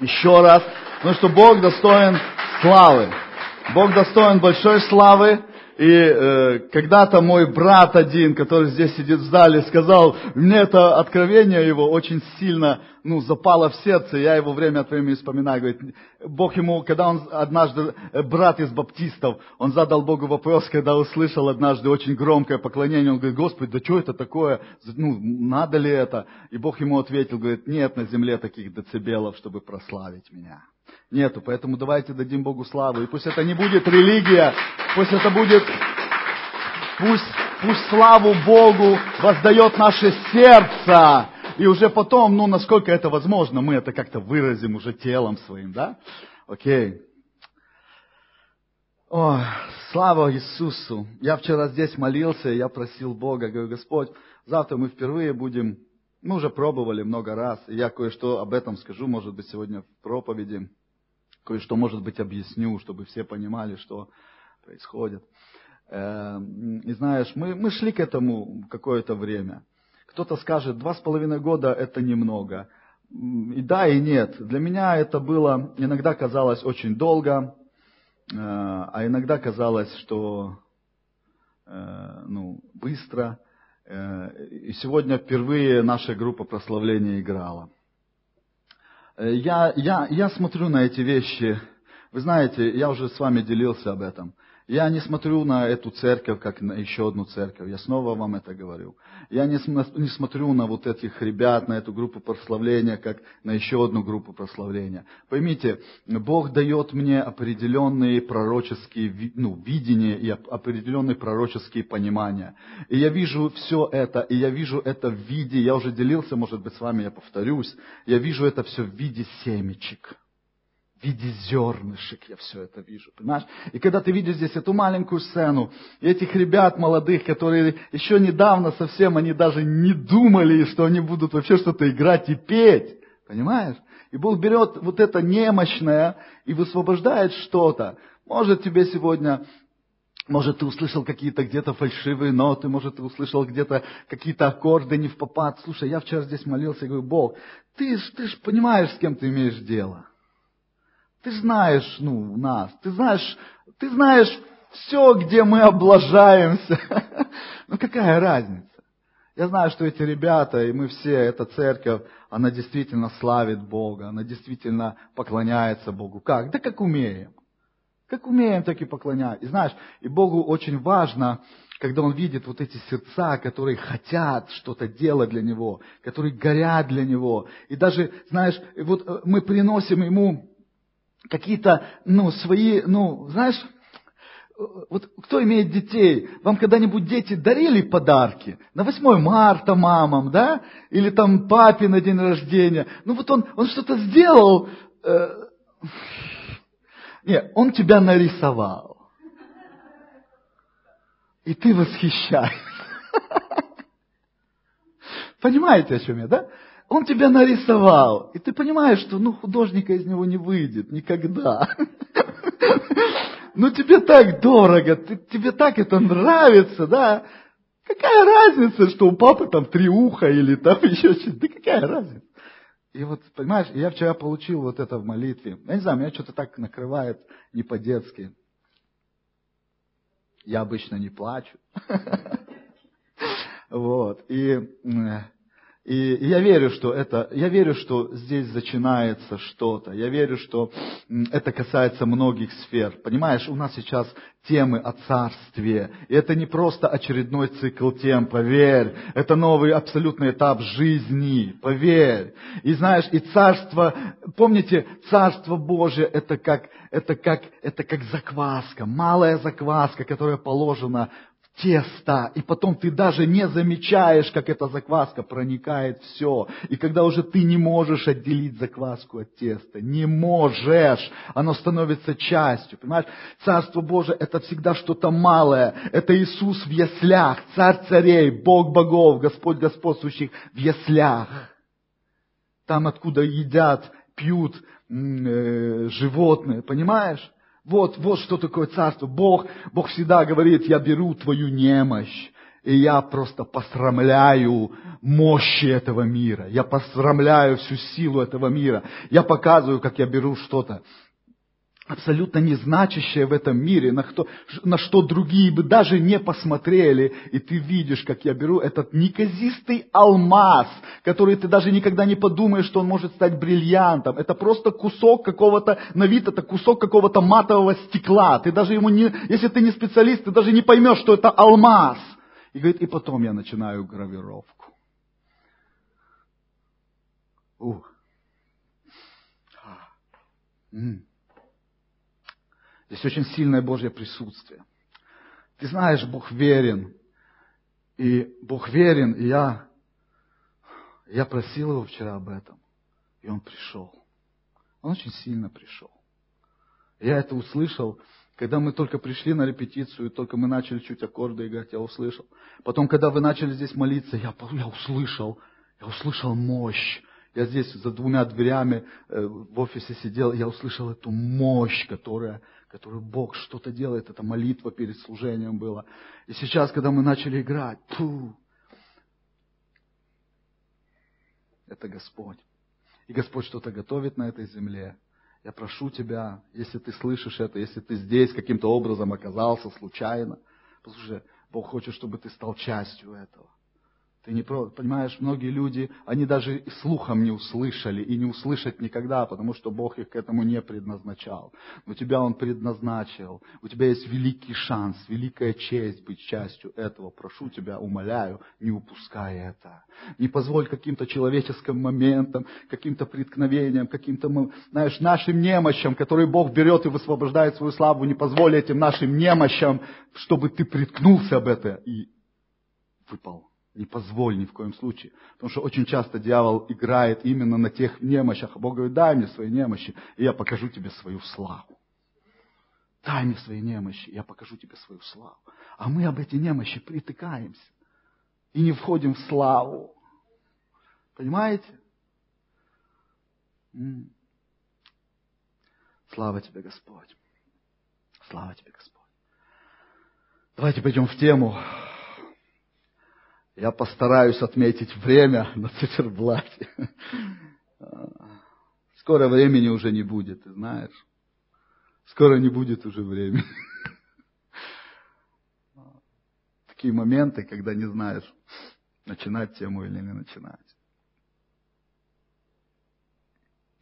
Еще раз. Потому что Бог достоин славы. Бог достоин большой славы. И э, когда-то мой брат один, который здесь сидит в зале, сказал, мне это откровение его очень сильно ну, запало в сердце, я его время от времени вспоминаю. Говорит, Бог ему, когда он однажды, э, брат из баптистов, он задал Богу вопрос, когда услышал однажды очень громкое поклонение, он говорит, Господи, да что это такое, ну, надо ли это? И Бог ему ответил, говорит, нет на земле таких децибелов, чтобы прославить меня нету. Поэтому давайте дадим Богу славу. И пусть это не будет религия, пусть это будет, пусть, пусть славу Богу воздает наше сердце. И уже потом, ну, насколько это возможно, мы это как-то выразим уже телом своим, да? Окей. О, слава Иисусу. Я вчера здесь молился, я просил Бога, говорю, Господь, завтра мы впервые будем, мы уже пробовали много раз, и я кое-что об этом скажу, может быть, сегодня в проповеди кое-что, может быть, объясню, чтобы все понимали, что происходит. Эм, и знаешь, мы, мы шли к этому какое-то время. Кто-то скажет, два с половиной года это немного. И да, и нет. Для меня это было, иногда казалось очень долго, э, а иногда казалось, что э, ну, быстро. Э, и сегодня впервые наша группа прославления играла. Э, я, я, я смотрю на эти вещи, вы знаете, я уже с вами делился об этом. Я не смотрю на эту церковь, как на еще одну церковь. Я снова вам это говорю. Я не, не смотрю на вот этих ребят, на эту группу прославления, как на еще одну группу прославления. Поймите, Бог дает мне определенные пророческие ну, видения и определенные пророческие понимания. И я вижу все это, и я вижу это в виде, я уже делился, может быть, с вами, я повторюсь, я вижу это все в виде семечек виде зернышек я все это вижу, понимаешь? И когда ты видишь здесь эту маленькую сцену, и этих ребят молодых, которые еще недавно совсем, они даже не думали, что они будут вообще что-то играть и петь, понимаешь? И Бог берет вот это немощное и высвобождает что-то. Может тебе сегодня может, ты услышал какие-то где-то фальшивые ноты, может, ты услышал где-то какие-то аккорды не в попад. Слушай, я вчера здесь молился и говорю, Бог, ты ж, ты ж понимаешь, с кем ты имеешь дело. Ты знаешь, ну, нас, ты знаешь, ты знаешь все, где мы облажаемся. Ну какая разница? Я знаю, что эти ребята, и мы все, эта церковь, она действительно славит Бога, она действительно поклоняется Богу. Как? Да как умеем. Как умеем, так и поклоняемся. И знаешь, и Богу очень важно, когда Он видит вот эти сердца, которые хотят что-то делать для Него, которые горят для Него. И даже, знаешь, вот э, мы приносим Ему какие-то, ну, свои, ну, знаешь, вот кто имеет детей, вам когда-нибудь дети дарили подарки? На 8 марта мамам, да? Или там папе на день рождения. Ну вот он, он что-то сделал. Э, не, он тебя нарисовал. И ты восхищаешься. Понимаете, о чем я, да? Он тебя нарисовал. И ты понимаешь, что ну, художника из него не выйдет никогда. Ну тебе так дорого, тебе так это нравится, да? Какая разница, что у папы там три уха или там еще что-то? Да какая разница? И вот, понимаешь, я вчера получил вот это в молитве. Я не знаю, меня что-то так накрывает не по-детски. Я обычно не плачу. Вот. И и я верю, что это, я верю, что здесь начинается что-то. Я верю, что это касается многих сфер. Понимаешь, у нас сейчас темы о царстве. И это не просто очередной цикл тем, поверь. Это новый абсолютный этап жизни, поверь. И знаешь, и царство, помните, царство Божие это как, это как, это как закваска, малая закваска, которая положена тесто, и потом ты даже не замечаешь, как эта закваска проникает все. И когда уже ты не можешь отделить закваску от теста, не можешь, оно становится частью, понимаешь? Царство Божие это всегда что-то малое, это Иисус в яслях, царь царей, Бог богов, Господь господствующих в яслях. Там, откуда едят, пьют э, животные, понимаешь? Вот, вот что такое царство. Бог, Бог всегда говорит, я беру твою немощь, И я просто посрамляю мощи этого мира. Я посрамляю всю силу этого мира. Я показываю, как я беру что-то абсолютно незначащее в этом мире, на, кто, на что другие бы даже не посмотрели, и ты видишь, как я беру этот неказистый алмаз, который ты даже никогда не подумаешь, что он может стать бриллиантом. Это просто кусок какого-то, на вид это кусок какого-то матового стекла. Ты даже ему не, если ты не специалист, ты даже не поймешь, что это алмаз. И говорит, и потом я начинаю гравировку. Ух. Здесь очень сильное Божье присутствие. Ты знаешь, Бог верен. И Бог верен, и я, я просил его вчера об этом. И он пришел. Он очень сильно пришел. Я это услышал, когда мы только пришли на репетицию, только мы начали чуть аккорды играть, я услышал. Потом, когда вы начали здесь молиться, я, я услышал, я услышал мощь. Я здесь за двумя дверями э, в офисе сидел, я услышал эту мощь, которая, которую Бог что-то делает. Это молитва перед служением была. И сейчас, когда мы начали играть, фу, это Господь. И Господь что-то готовит на этой земле. Я прошу тебя, если ты слышишь это, если ты здесь каким-то образом оказался случайно, послушай, Бог хочет, чтобы ты стал частью этого. Ты не понимаешь, многие люди, они даже и слухом не услышали и не услышат никогда, потому что Бог их к этому не предназначал. Но тебя Он предназначил. У тебя есть великий шанс, великая честь быть частью этого. Прошу тебя, умоляю, не упускай это. Не позволь каким-то человеческим моментам, каким-то преткновениям, каким-то, знаешь, нашим немощам, которые Бог берет и высвобождает свою славу, не позволь этим нашим немощам, чтобы ты приткнулся об это и выпал не позволь ни в коем случае. Потому что очень часто дьявол играет именно на тех немощах. Бог говорит, дай мне свои немощи, и я покажу тебе свою славу. Дай мне свои немощи, я покажу тебе свою славу. А мы об эти немощи притыкаемся. И не входим в славу. Понимаете? Слава тебе, Господь. Слава тебе, Господь. Давайте пойдем в тему. Я постараюсь отметить время на циферблате. Скоро времени уже не будет, ты знаешь. Скоро не будет уже времени. Такие моменты, когда не знаешь, начинать тему или не начинать.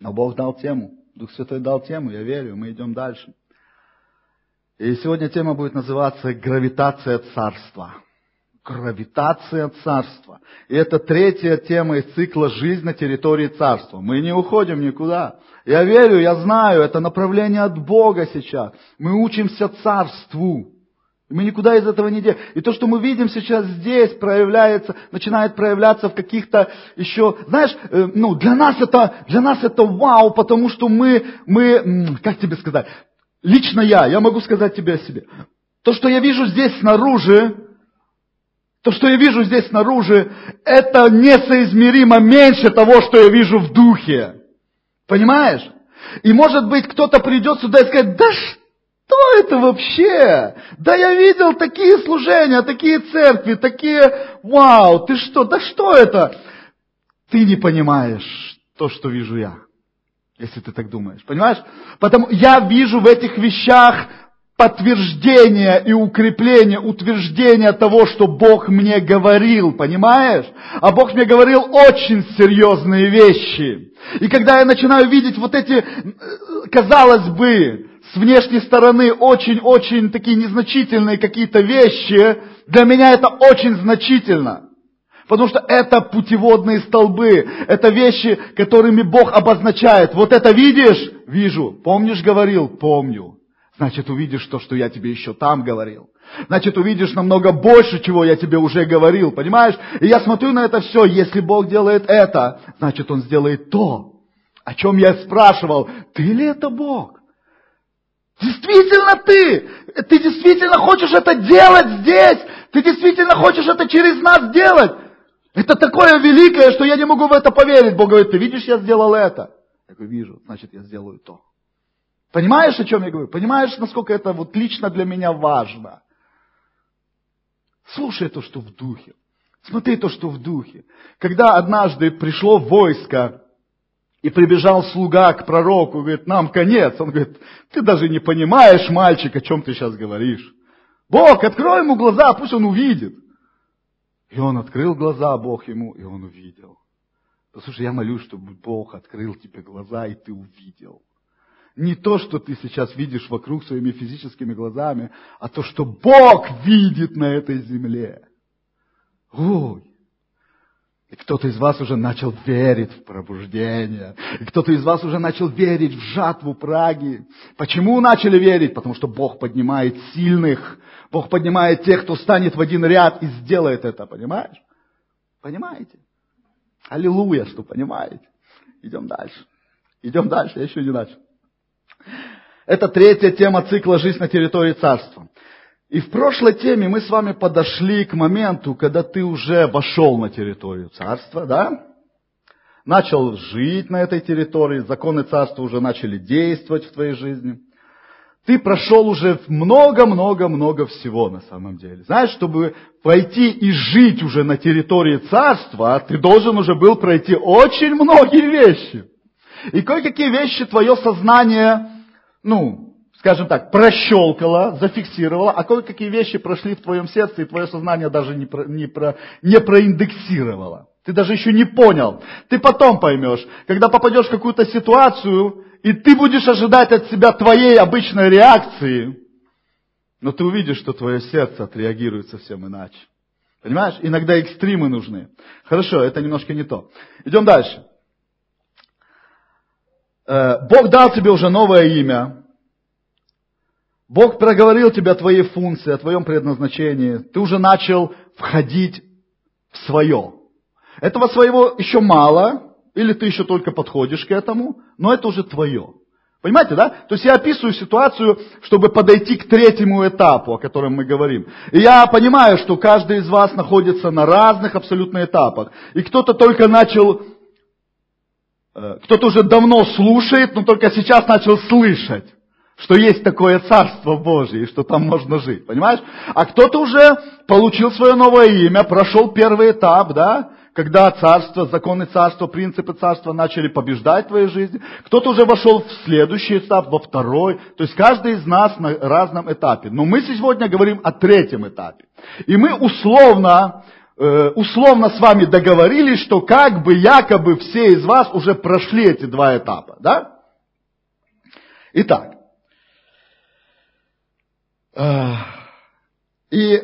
Но Бог дал тему. Дух Святой дал тему, я верю, мы идем дальше. И сегодня тема будет называться «Гравитация царства» гравитация царства. И это третья тема из цикла «Жизнь на территории царства». Мы не уходим никуда. Я верю, я знаю, это направление от Бога сейчас. Мы учимся царству. Мы никуда из этого не делаем. И то, что мы видим сейчас здесь, проявляется, начинает проявляться в каких-то еще, знаешь, э, ну, для нас это, для нас это вау, потому что мы, мы, как тебе сказать, лично я, я могу сказать тебе о себе. То, что я вижу здесь снаружи, то, что я вижу здесь снаружи, это несоизмеримо меньше того, что я вижу в духе. Понимаешь? И может быть кто-то придет сюда и скажет, да что это вообще? Да я видел такие служения, такие церкви, такие, вау, ты что, да что это? Ты не понимаешь то, что вижу я. Если ты так думаешь. Понимаешь? Потому я вижу в этих вещах подтверждение и укрепление, утверждение того, что Бог мне говорил, понимаешь? А Бог мне говорил очень серьезные вещи. И когда я начинаю видеть вот эти, казалось бы, с внешней стороны очень-очень такие незначительные какие-то вещи, для меня это очень значительно. Потому что это путеводные столбы, это вещи, которыми Бог обозначает. Вот это видишь? Вижу. Помнишь, говорил? Помню. Значит, увидишь то, что я тебе еще там говорил. Значит, увидишь намного больше, чего я тебе уже говорил, понимаешь? И я смотрю на это все, если Бог делает это, значит, Он сделает то, о чем я спрашивал. Ты ли это Бог? Действительно ты! Ты действительно хочешь это делать здесь? Ты действительно хочешь это через нас делать? Это такое великое, что я не могу в это поверить. Бог говорит, ты видишь, я сделал это. Я говорю, вижу, значит, я сделаю то. Понимаешь, о чем я говорю? Понимаешь, насколько это вот лично для меня важно? Слушай то, что в духе. Смотри то, что в духе. Когда однажды пришло войско, и прибежал слуга к пророку, говорит, нам конец. Он говорит, ты даже не понимаешь, мальчик, о чем ты сейчас говоришь. Бог, открой ему глаза, пусть он увидит. И он открыл глаза, Бог ему, и он увидел. Послушай, я молюсь, чтобы Бог открыл тебе глаза, и ты увидел. Не то, что ты сейчас видишь вокруг своими физическими глазами, а то, что Бог видит на этой земле. Ой, и кто-то из вас уже начал верить в пробуждение. И кто-то из вас уже начал верить в жатву Праги. Почему начали верить? Потому что Бог поднимает сильных. Бог поднимает тех, кто станет в один ряд и сделает это. Понимаешь? Понимаете? Аллилуйя, что понимаете. Идем дальше. Идем дальше, я еще не начал. Это третья тема цикла «Жизнь на территории царства». И в прошлой теме мы с вами подошли к моменту, когда ты уже вошел на территорию царства, да? Начал жить на этой территории, законы царства уже начали действовать в твоей жизни. Ты прошел уже много-много-много всего на самом деле. Знаешь, чтобы пойти и жить уже на территории царства, ты должен уже был пройти очень многие вещи. И кое-какие вещи твое сознание, ну, скажем так, прощелкала, зафиксировала, а кое-какие вещи прошли в твоем сердце, и твое сознание даже не, про, не, про, не проиндексировало. Ты даже еще не понял. Ты потом поймешь, когда попадешь в какую-то ситуацию, и ты будешь ожидать от себя твоей обычной реакции, но ты увидишь, что твое сердце отреагирует совсем иначе. Понимаешь? Иногда экстримы нужны. Хорошо, это немножко не то. Идем дальше. Э, Бог дал тебе уже новое имя. Бог проговорил тебе о твоей функции, о твоем предназначении. Ты уже начал входить в свое. Этого своего еще мало, или ты еще только подходишь к этому, но это уже твое. Понимаете, да? То есть я описываю ситуацию, чтобы подойти к третьему этапу, о котором мы говорим. И я понимаю, что каждый из вас находится на разных абсолютно этапах. И кто-то только начал, кто-то уже давно слушает, но только сейчас начал слышать что есть такое Царство Божие, и что там можно жить, понимаешь? А кто-то уже получил свое новое имя, прошел первый этап, да, когда царство, законы царства, принципы царства начали побеждать в твоей жизни. Кто-то уже вошел в следующий этап, во второй. То есть каждый из нас на разном этапе. Но мы сегодня говорим о третьем этапе. И мы условно, э, условно с вами договорились, что как бы якобы все из вас уже прошли эти два этапа. Да? Итак, и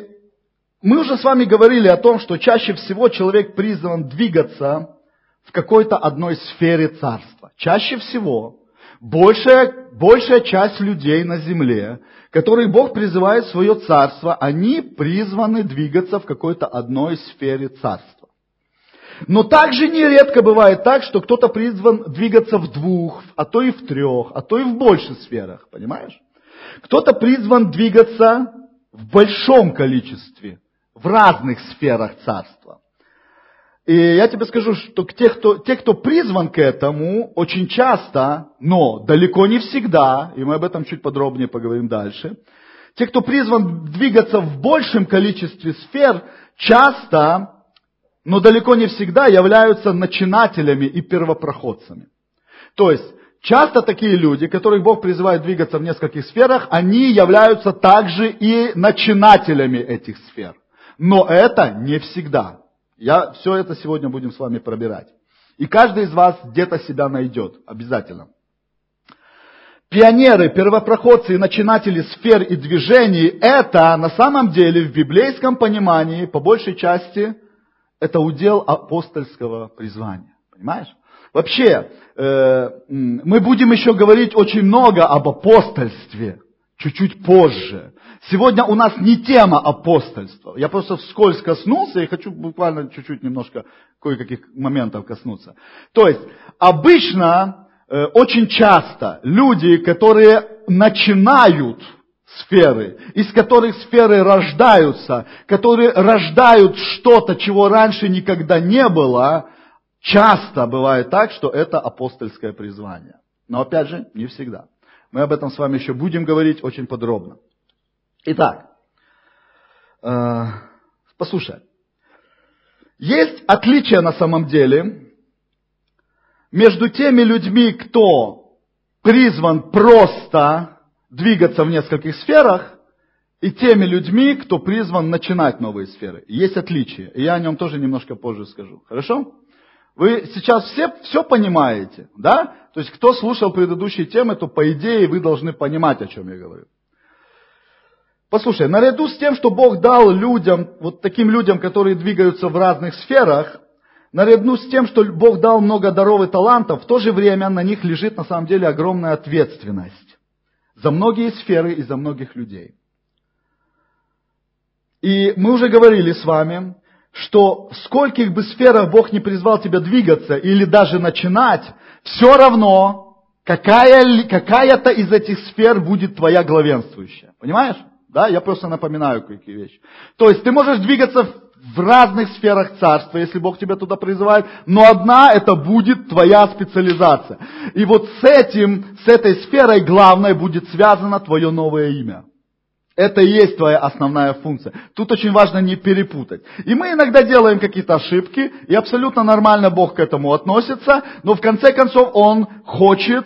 мы уже с вами говорили о том, что чаще всего человек призван двигаться в какой-то одной сфере царства. Чаще всего большая, большая часть людей на земле, которые Бог призывает в свое царство, они призваны двигаться в какой-то одной сфере царства. Но также нередко бывает так, что кто-то призван двигаться в двух, а то и в трех, а то и в больших сферах, понимаешь? Кто-то призван двигаться в большом количестве, в разных сферах царства. И я тебе скажу, что те кто, те, кто призван к этому, очень часто, но далеко не всегда, и мы об этом чуть подробнее поговорим дальше, те, кто призван двигаться в большем количестве сфер, часто, но далеко не всегда являются начинателями и первопроходцами. То есть, Часто такие люди, которых Бог призывает двигаться в нескольких сферах, они являются также и начинателями этих сфер. Но это не всегда. Я все это сегодня будем с вами пробирать. И каждый из вас где-то себя найдет, обязательно. Пионеры, первопроходцы и начинатели сфер и движений, это на самом деле в библейском понимании, по большей части, это удел апостольского призвания. Понимаешь? Вообще, э, мы будем еще говорить очень много об апостольстве, чуть-чуть позже. Сегодня у нас не тема апостольства. Я просто вскользь коснулся и хочу буквально чуть-чуть немножко кое-каких моментов коснуться. То есть, обычно, э, очень часто люди, которые начинают сферы, из которых сферы рождаются, которые рождают что-то, чего раньше никогда не было, Часто бывает так, что это апостольское призвание. Но опять же, не всегда. Мы об этом с вами еще будем говорить очень подробно. Итак, э, Послушай, есть отличие на самом деле между теми людьми, кто призван просто двигаться в нескольких сферах, и теми людьми, кто призван начинать новые сферы. Есть отличие, и я о нем тоже немножко позже скажу. Хорошо? Вы сейчас все, все понимаете, да? То есть, кто слушал предыдущие темы, то по идее вы должны понимать, о чем я говорю. Послушай, наряду с тем, что Бог дал людям, вот таким людям, которые двигаются в разных сферах, наряду с тем, что Бог дал много даров и талантов, в то же время на них лежит на самом деле огромная ответственность за многие сферы и за многих людей. И мы уже говорили с вами, что в скольких бы сферах Бог не призвал тебя двигаться или даже начинать, все равно какая, какая-то из этих сфер будет твоя главенствующая. Понимаешь? Да, я просто напоминаю какие вещи. То есть ты можешь двигаться в разных сферах царства, если Бог тебя туда призывает, но одна это будет твоя специализация. И вот с этим, с этой сферой главное будет связано твое новое имя. Это и есть твоя основная функция. Тут очень важно не перепутать. И мы иногда делаем какие-то ошибки, и абсолютно нормально Бог к этому относится, но в конце концов Он хочет,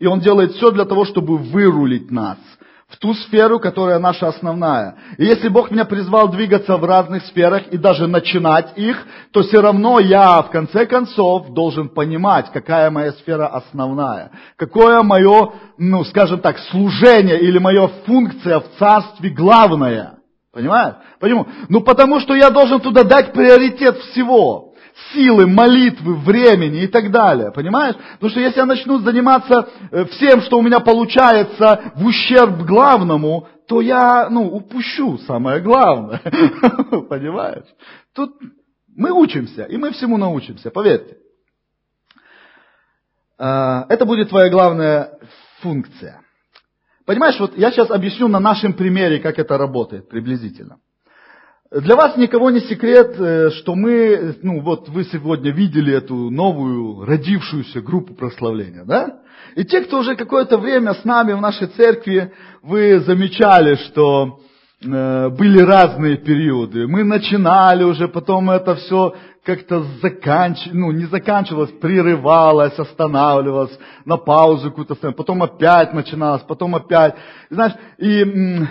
и Он делает все для того, чтобы вырулить нас – в ту сферу, которая наша основная. И если Бог меня призвал двигаться в разных сферах и даже начинать их, то все равно я в конце концов должен понимать, какая моя сфера основная. Какое мое, ну скажем так, служение или моя функция в царстве главная. Понимаешь? Почему? Ну потому что я должен туда дать приоритет всего силы, молитвы, времени и так далее. Понимаешь? Потому что если я начну заниматься э, всем, что у меня получается в ущерб главному, то я, ну, упущу самое главное. Понимаешь? Тут мы учимся, и мы всему научимся, поверьте. А, это будет твоя главная функция. Понимаешь, вот я сейчас объясню на нашем примере, как это работает приблизительно. Для вас никого не секрет, э, что мы, ну вот вы сегодня видели эту новую родившуюся группу прославления, да? И те, кто уже какое-то время с нами в нашей церкви, вы замечали, что э, были разные периоды. Мы начинали уже, потом это все как-то заканч... ну, не заканчивалось, прерывалось, останавливалось, на паузу какую-то потом опять начиналось, потом опять. Знаешь, и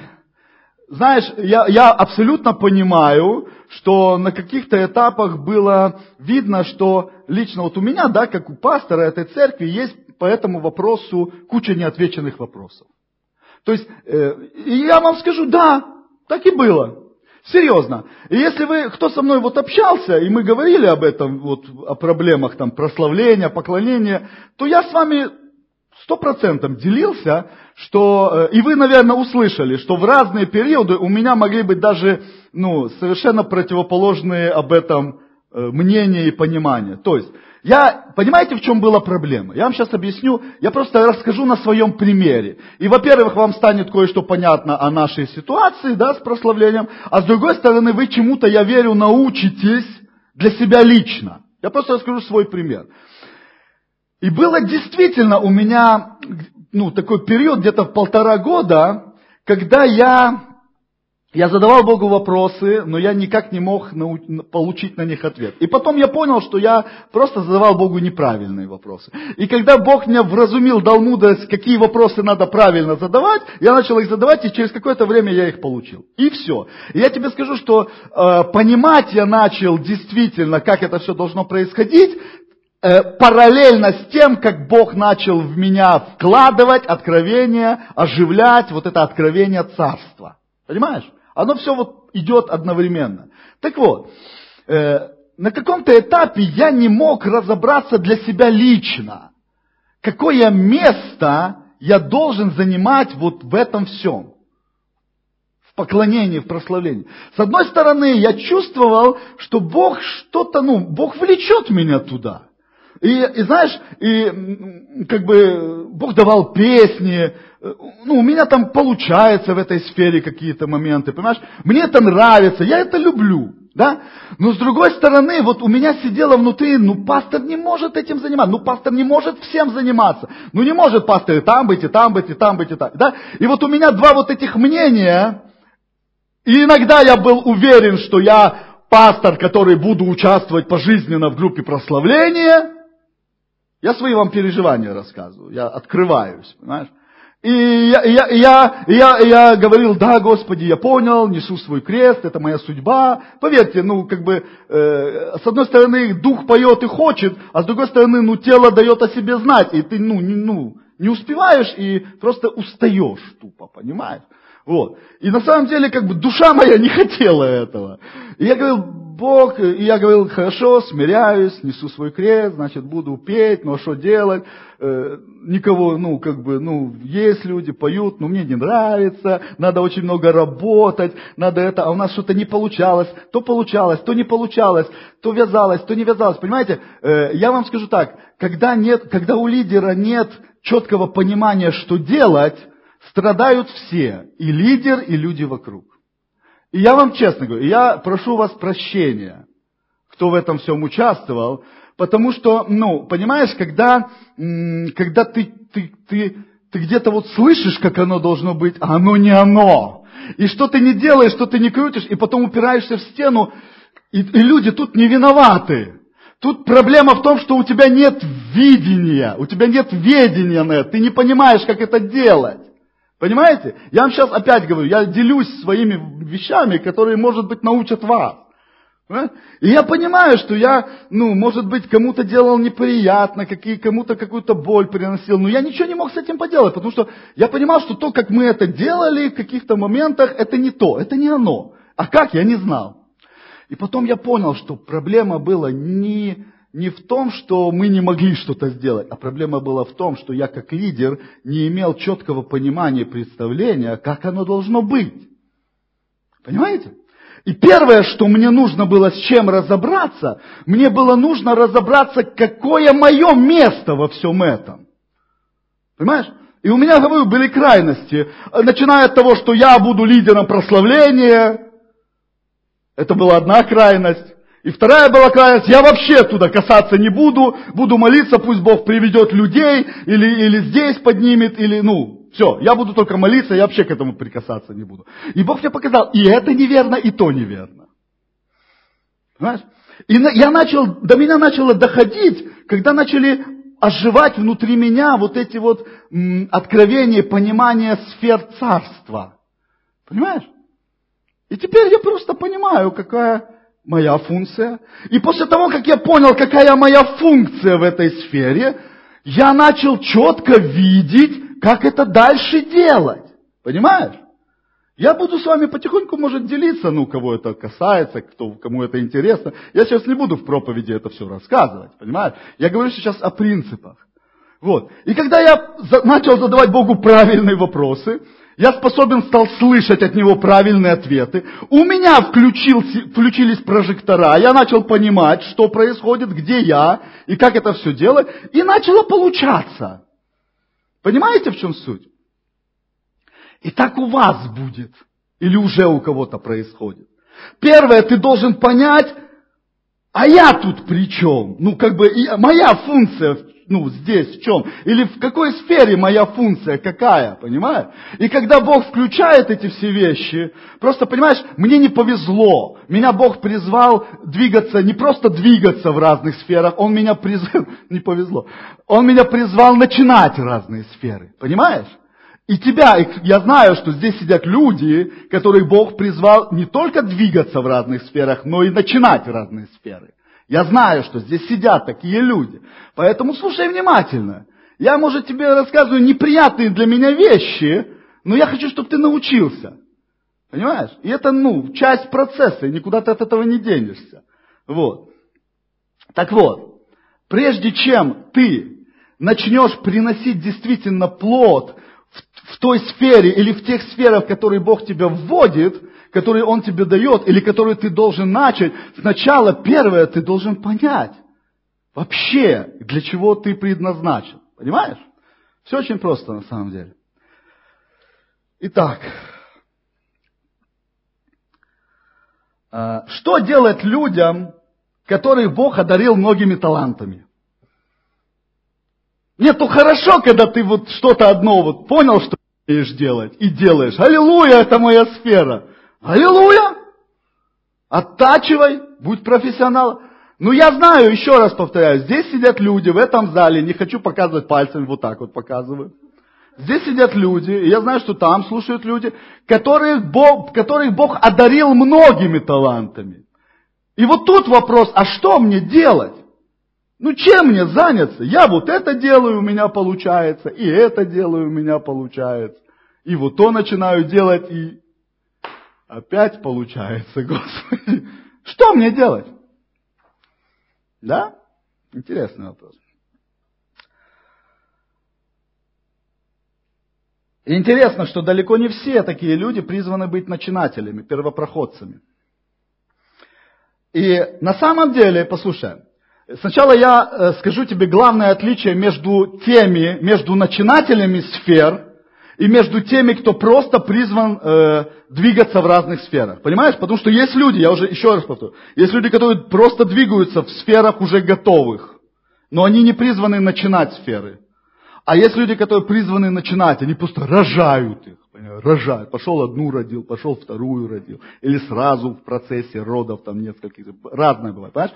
знаешь, я, я абсолютно понимаю, что на каких-то этапах было видно, что лично вот у меня, да, как у пастора этой церкви, есть по этому вопросу куча неотвеченных вопросов. То есть, э, я вам скажу, да, так и было. Серьезно. И если вы, кто со мной вот общался, и мы говорили об этом, вот, о проблемах там прославления, поклонения, то я с вами сто процентов делился, что, э, и вы, наверное, услышали, что в разные периоды у меня могли быть даже, ну, совершенно противоположные об этом э, мнения и понимания. То есть, я, понимаете, в чем была проблема? Я вам сейчас объясню, я просто расскажу на своем примере. И, во-первых, вам станет кое-что понятно о нашей ситуации, да, с прославлением, а с другой стороны, вы чему-то, я верю, научитесь для себя лично. Я просто расскажу свой пример. И было действительно у меня ну, такой период, где-то в полтора года, когда я, я задавал Богу вопросы, но я никак не мог нау, получить на них ответ. И потом я понял, что я просто задавал Богу неправильные вопросы. И когда Бог меня вразумил, дал мудрость, какие вопросы надо правильно задавать, я начал их задавать, и через какое-то время я их получил. И все. И я тебе скажу, что э, понимать я начал действительно, как это все должно происходить, параллельно с тем, как Бог начал в меня вкладывать откровение, оживлять вот это откровение царства. Понимаешь? Оно все вот идет одновременно. Так вот, э, на каком-то этапе я не мог разобраться для себя лично, какое место я должен занимать вот в этом всем. В поклонении, в прославлении. С одной стороны, я чувствовал, что Бог что-то, ну, Бог влечет меня туда. И, и знаешь, и как бы Бог давал песни, ну, у меня там получается в этой сфере какие-то моменты, понимаешь? Мне это нравится, я это люблю, да? Но с другой стороны, вот у меня сидело внутри, ну, пастор не может этим заниматься, ну, пастор не может всем заниматься, ну, не может пастор и там быть, и там быть, и там быть, и так, да? И вот у меня два вот этих мнения, И иногда я был уверен, что я пастор, который буду участвовать пожизненно в группе прославления. Я свои вам переживания рассказываю, я открываюсь, понимаешь? И я, я, я, я, я говорил, да, Господи, я понял, несу свой крест, это моя судьба. Поверьте, ну, как бы, э, с одной стороны, дух поет и хочет, а с другой стороны, ну, тело дает о себе знать, и ты, ну, не, ну, не успеваешь и просто устаешь тупо, понимаешь? Вот. И на самом деле, как бы, душа моя не хотела этого. И я говорил, Бог, и я говорил, хорошо, смиряюсь, несу свой крест, значит, буду петь, а что делать? Э, никого, ну, как бы, ну, есть люди, поют, но мне не нравится, надо очень много работать, надо это, а у нас что-то не получалось, то получалось, то не получалось, то вязалось, то не вязалось, понимаете? Э, я вам скажу так, когда нет, когда у лидера нет четкого понимания, что делать, страдают все, и лидер, и люди вокруг. И я вам честно говорю, я прошу вас прощения, кто в этом всем участвовал, потому что, ну, понимаешь, когда, когда ты, ты, ты, ты где-то вот слышишь, как оно должно быть, а оно не оно. И что ты не делаешь, что ты не крутишь, и потом упираешься в стену, и, и люди тут не виноваты. Тут проблема в том, что у тебя нет видения, у тебя нет ведения на это, ты не понимаешь, как это делать. Понимаете? Я вам сейчас опять говорю, я делюсь своими вещами, которые, может быть, научат вас. И я понимаю, что я, ну, может быть, кому-то делал неприятно, какие, кому-то какую-то боль приносил, но я ничего не мог с этим поделать, потому что я понимал, что то, как мы это делали в каких-то моментах, это не то, это не оно. А как, я не знал. И потом я понял, что проблема была не не в том, что мы не могли что-то сделать, а проблема была в том, что я как лидер не имел четкого понимания, представления, как оно должно быть. Понимаете? И первое, что мне нужно было с чем разобраться, мне было нужно разобраться, какое мое место во всем этом. Понимаешь? И у меня, говорю, были крайности. Начиная от того, что я буду лидером прославления, это была одна крайность. И вторая была крайность, я вообще туда касаться не буду, буду молиться, пусть Бог приведет людей, или, или здесь поднимет, или, ну, все, я буду только молиться, я вообще к этому прикасаться не буду. И Бог мне показал, и это неверно, и то неверно. Понимаешь? И я начал, до меня начало доходить, когда начали оживать внутри меня вот эти вот м, откровения, понимания сфер царства. Понимаешь? И теперь я просто понимаю, какая моя функция. И после того, как я понял, какая моя функция в этой сфере, я начал четко видеть, как это дальше делать. Понимаешь? Я буду с вами потихоньку, может, делиться, ну, кого это касается, кто, кому это интересно. Я сейчас не буду в проповеди это все рассказывать, понимаешь? Я говорю сейчас о принципах. Вот. И когда я начал задавать Богу правильные вопросы, я способен стал слышать от него правильные ответы. У меня включились прожектора, я начал понимать, что происходит, где я и как это все делать, и начало получаться. Понимаете, в чем суть? И так у вас будет, или уже у кого-то происходит. Первое, ты должен понять, а я тут при чем? Ну, как бы, моя функция ну, здесь, в чем? Или в какой сфере моя функция, какая, понимаешь? И когда Бог включает эти все вещи, просто, понимаешь, мне не повезло. Меня Бог призвал двигаться, не просто двигаться в разных сферах, Он меня призвал, не повезло, Он меня призвал начинать разные сферы, понимаешь? И тебя, я знаю, что здесь сидят люди, которых Бог призвал не только двигаться в разных сферах, но и начинать разные сферы. Я знаю, что здесь сидят такие люди. Поэтому слушай внимательно. Я, может, тебе рассказываю неприятные для меня вещи, но я хочу, чтобы ты научился. Понимаешь? И это, ну, часть процесса, и никуда ты от этого не денешься. Вот. Так вот, прежде чем ты начнешь приносить действительно плод в, в той сфере или в тех сферах, в которые Бог тебя вводит, который Он тебе дает, или который ты должен начать, сначала первое ты должен понять, вообще, для чего ты предназначен. Понимаешь? Все очень просто на самом деле. Итак, а, что делать людям, которых Бог одарил многими талантами? Нет, ну хорошо, когда ты вот что-то одно вот понял, что умеешь делать, и делаешь. Аллилуйя, это моя сфера. Аллилуйя! Оттачивай, будь профессионалом. Ну, я знаю, еще раз повторяю, здесь сидят люди в этом зале, не хочу показывать пальцем, вот так вот показываю. Здесь сидят люди, и я знаю, что там слушают люди, которых Бог, которых Бог одарил многими талантами. И вот тут вопрос, а что мне делать? Ну чем мне заняться? Я вот это делаю, у меня получается, и это делаю, у меня получается. И вот то начинаю делать, и опять получается, Господи. Что мне делать? Да? Интересный вопрос. интересно, что далеко не все такие люди призваны быть начинателями, первопроходцами. И на самом деле, послушай, сначала я э, скажу тебе главное отличие между теми, между начинателями сфер и между теми, кто просто призван э, двигаться в разных сферах. Понимаешь? Потому что есть люди, я уже еще раз повторю, есть люди, которые просто двигаются в сферах уже готовых, но они не призваны начинать сферы. А есть люди, которые призваны начинать, они просто рожают их. Рожают. Пошел одну родил, пошел вторую родил. Или сразу в процессе родов там нескольких. Разное бывает, понимаешь?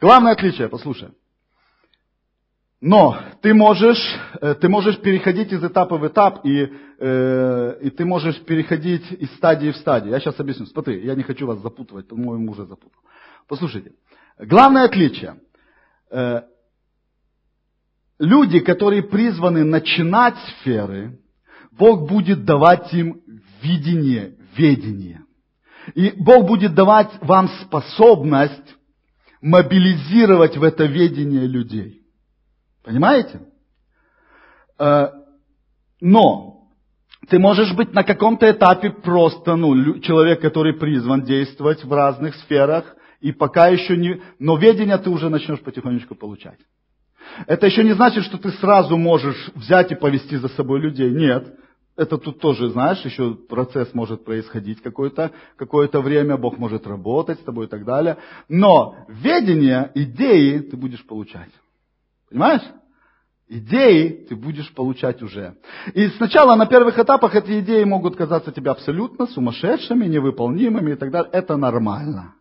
Главное отличие, послушай. Но ты можешь, э, ты можешь переходить из этапа в этап, и, э, и ты можешь переходить из стадии в стадию. Я сейчас объясню. Смотри, я не хочу вас запутывать, по-моему, уже запутал. Послушайте. Главное отличие. Э, люди, которые призваны начинать сферы, Бог будет давать им видение, ведение. И Бог будет давать вам способность мобилизировать в это ведение людей. Понимаете? Э, но ты можешь быть на каком-то этапе просто ну, человек, который призван действовать в разных сферах, и пока еще не... Но ведение ты уже начнешь потихонечку получать. Это еще не значит, что ты сразу можешь взять и повести за собой людей. Нет. Это тут тоже, знаешь, еще процесс может происходить какое-то какое время, Бог может работать с тобой и так далее. Но ведение, идеи ты будешь получать. Понимаешь? Идеи ты будешь получать уже. И сначала на первых этапах эти идеи могут казаться тебе абсолютно сумасшедшими, невыполнимыми и так далее. Это нормально.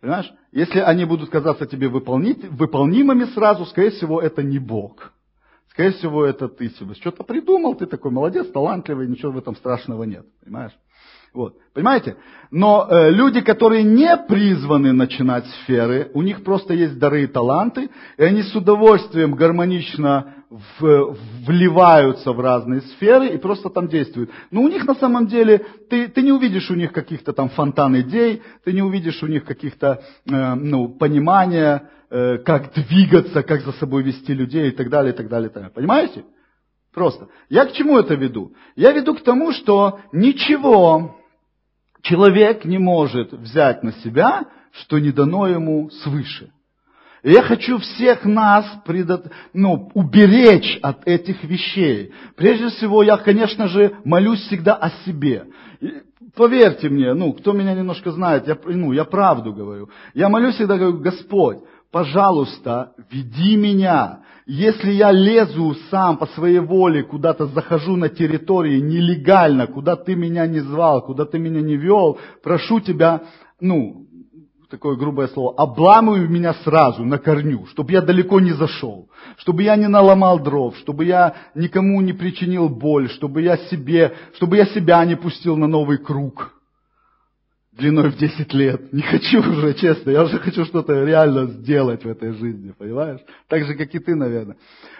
Понимаешь? Если они будут казаться тебе выполнимыми сразу, скорее всего, это не Бог. Скорее всего, это ты себе что-то придумал, ты такой молодец, талантливый, ничего в этом страшного нет. Понимаешь? Вот. Понимаете? Но э, люди, которые не призваны начинать сферы, у них просто есть дары и таланты, и они с удовольствием гармонично в, вливаются в разные сферы и просто там действуют. Но у них на самом деле, ты, ты не увидишь у них каких-то там фонтан идей, ты не увидишь у них каких-то э, ну, понимания, э, как двигаться, как за собой вести людей и так далее, и так далее, и так далее. Понимаете? Просто. Я к чему это веду? Я веду к тому, что ничего человек не может взять на себя, что не дано ему свыше. И я хочу всех нас предот... ну, уберечь от этих вещей. Прежде всего, я, конечно же, молюсь всегда о себе. И поверьте мне, ну, кто меня немножко знает, я, ну, я правду говорю. Я молюсь всегда, говорю, Господь, пожалуйста, веди меня. Если я лезу сам по своей воле, куда-то захожу на территории нелегально, куда ты меня не звал, куда ты меня не вел, прошу тебя, ну, такое грубое слово, обламывай меня сразу на корню, чтобы я далеко не зашел, чтобы я не наломал дров, чтобы я никому не причинил боль, чтобы я себе, чтобы я себя не пустил на новый круг длиной в 10 лет. Не хочу уже, честно. Я уже хочу что-то реально сделать в этой жизни, понимаешь? Так же, как и ты, наверное.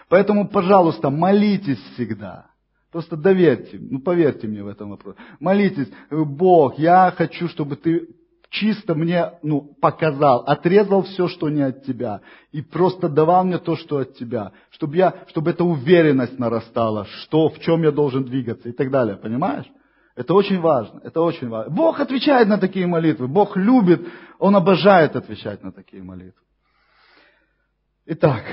Поэтому, пожалуйста, молитесь всегда. Просто доверьте, ну поверьте мне в этом вопросе. Молитесь, Бог, я хочу, чтобы ты чисто мне ну, показал, отрезал все, что не от тебя, и просто давал мне то, что от тебя, чтобы, я, чтобы эта уверенность нарастала, что, в чем я должен двигаться и так далее, понимаешь? Это очень важно, это очень важно. Бог отвечает на такие молитвы, Бог любит, Он обожает отвечать на такие молитвы. Итак,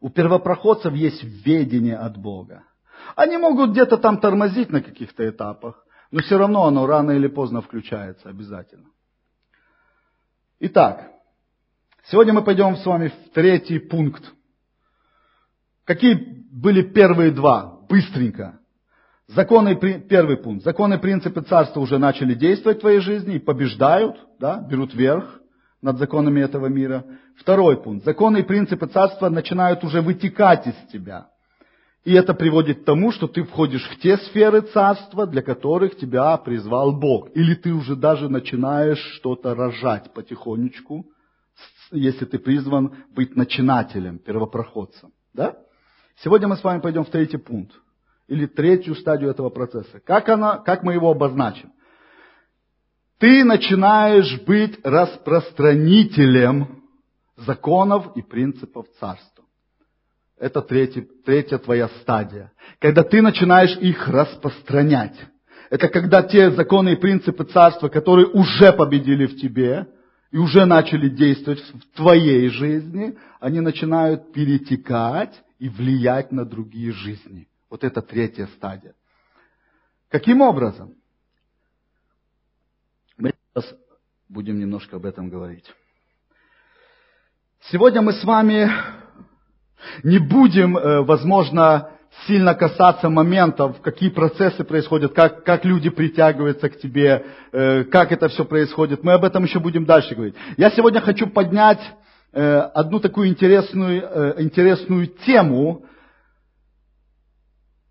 у первопроходцев есть ведение от Бога. Они могут где-то там тормозить на каких-то этапах, но все равно оно рано или поздно включается обязательно. Итак, сегодня мы пойдем с вами в третий пункт. Какие были первые два? Быстренько. Законы, первый пункт. Законы, принципы царства уже начали действовать в твоей жизни и побеждают, да, берут верх над законами этого мира. Второй пункт. Законы и принципы царства начинают уже вытекать из тебя. И это приводит к тому, что ты входишь в те сферы царства, для которых тебя призвал Бог. Или ты уже даже начинаешь что-то рожать потихонечку, если ты призван быть начинателем, первопроходцем. Да? Сегодня мы с вами пойдем в третий пункт или третью стадию этого процесса. Как, она, как мы его обозначим? Ты начинаешь быть распространителем законов и принципов царства. Это третий, третья твоя стадия. Когда ты начинаешь их распространять. Это когда те законы и принципы царства, которые уже победили в тебе и уже начали действовать в твоей жизни, они начинают перетекать и влиять на другие жизни. Вот это третья стадия. Каким образом? Мы сейчас будем немножко об этом говорить. Сегодня мы с вами не будем, э, возможно, сильно касаться моментов, какие процессы происходят, как, как люди притягиваются к тебе, э, как это все происходит. Мы об этом еще будем дальше говорить. Я сегодня хочу поднять э, одну такую интересную, интересную тему,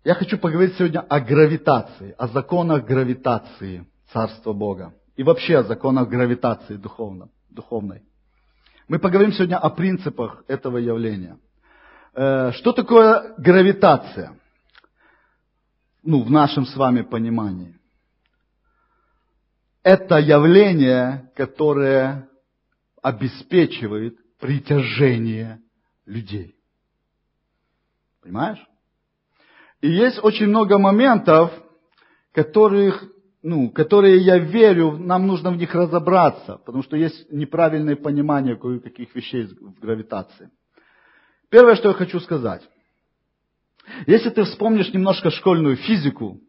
я хочу поговорить сегодня о гравитации, о законах гравитации Царства Бога. И вообще о законах гравитации духовно, духовной. Мы поговорим сегодня о принципах этого явления. Э, что такое гравитация? Ну, в нашем с вами понимании. Это явление, которое обеспечивает притяжение людей. Понимаешь? И есть очень много моментов, которых, ну, которые я верю, нам нужно в них разобраться, потому что есть неправильное понимание кое-каких вещей в гравитации. Первое, что я хочу сказать. Если ты вспомнишь немножко школьную физику,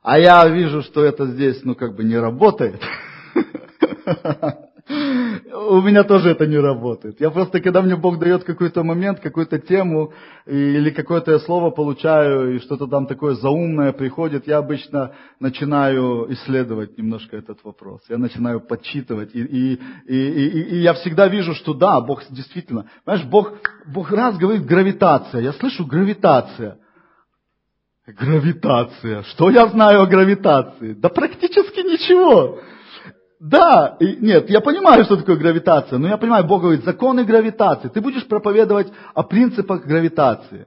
а я вижу, что это здесь, ну, как бы не работает, У меня тоже это не работает. Я просто, когда мне Бог дает какой-то момент, какую-то тему, или какое-то слово получаю, и что-то там такое заумное приходит, я обычно начинаю исследовать немножко этот вопрос. Я начинаю подсчитывать. И, и, и, и, и я всегда вижу, что да, Бог действительно... Знаешь, Бог, Бог раз говорит гравитация. Я слышу гравитация. Гравитация. Что я знаю о гравитации? Да практически ничего. Да, и, нет, я понимаю, что такое гравитация, но я понимаю, Бог говорит, законы гравитации. Ты будешь проповедовать о принципах гравитации.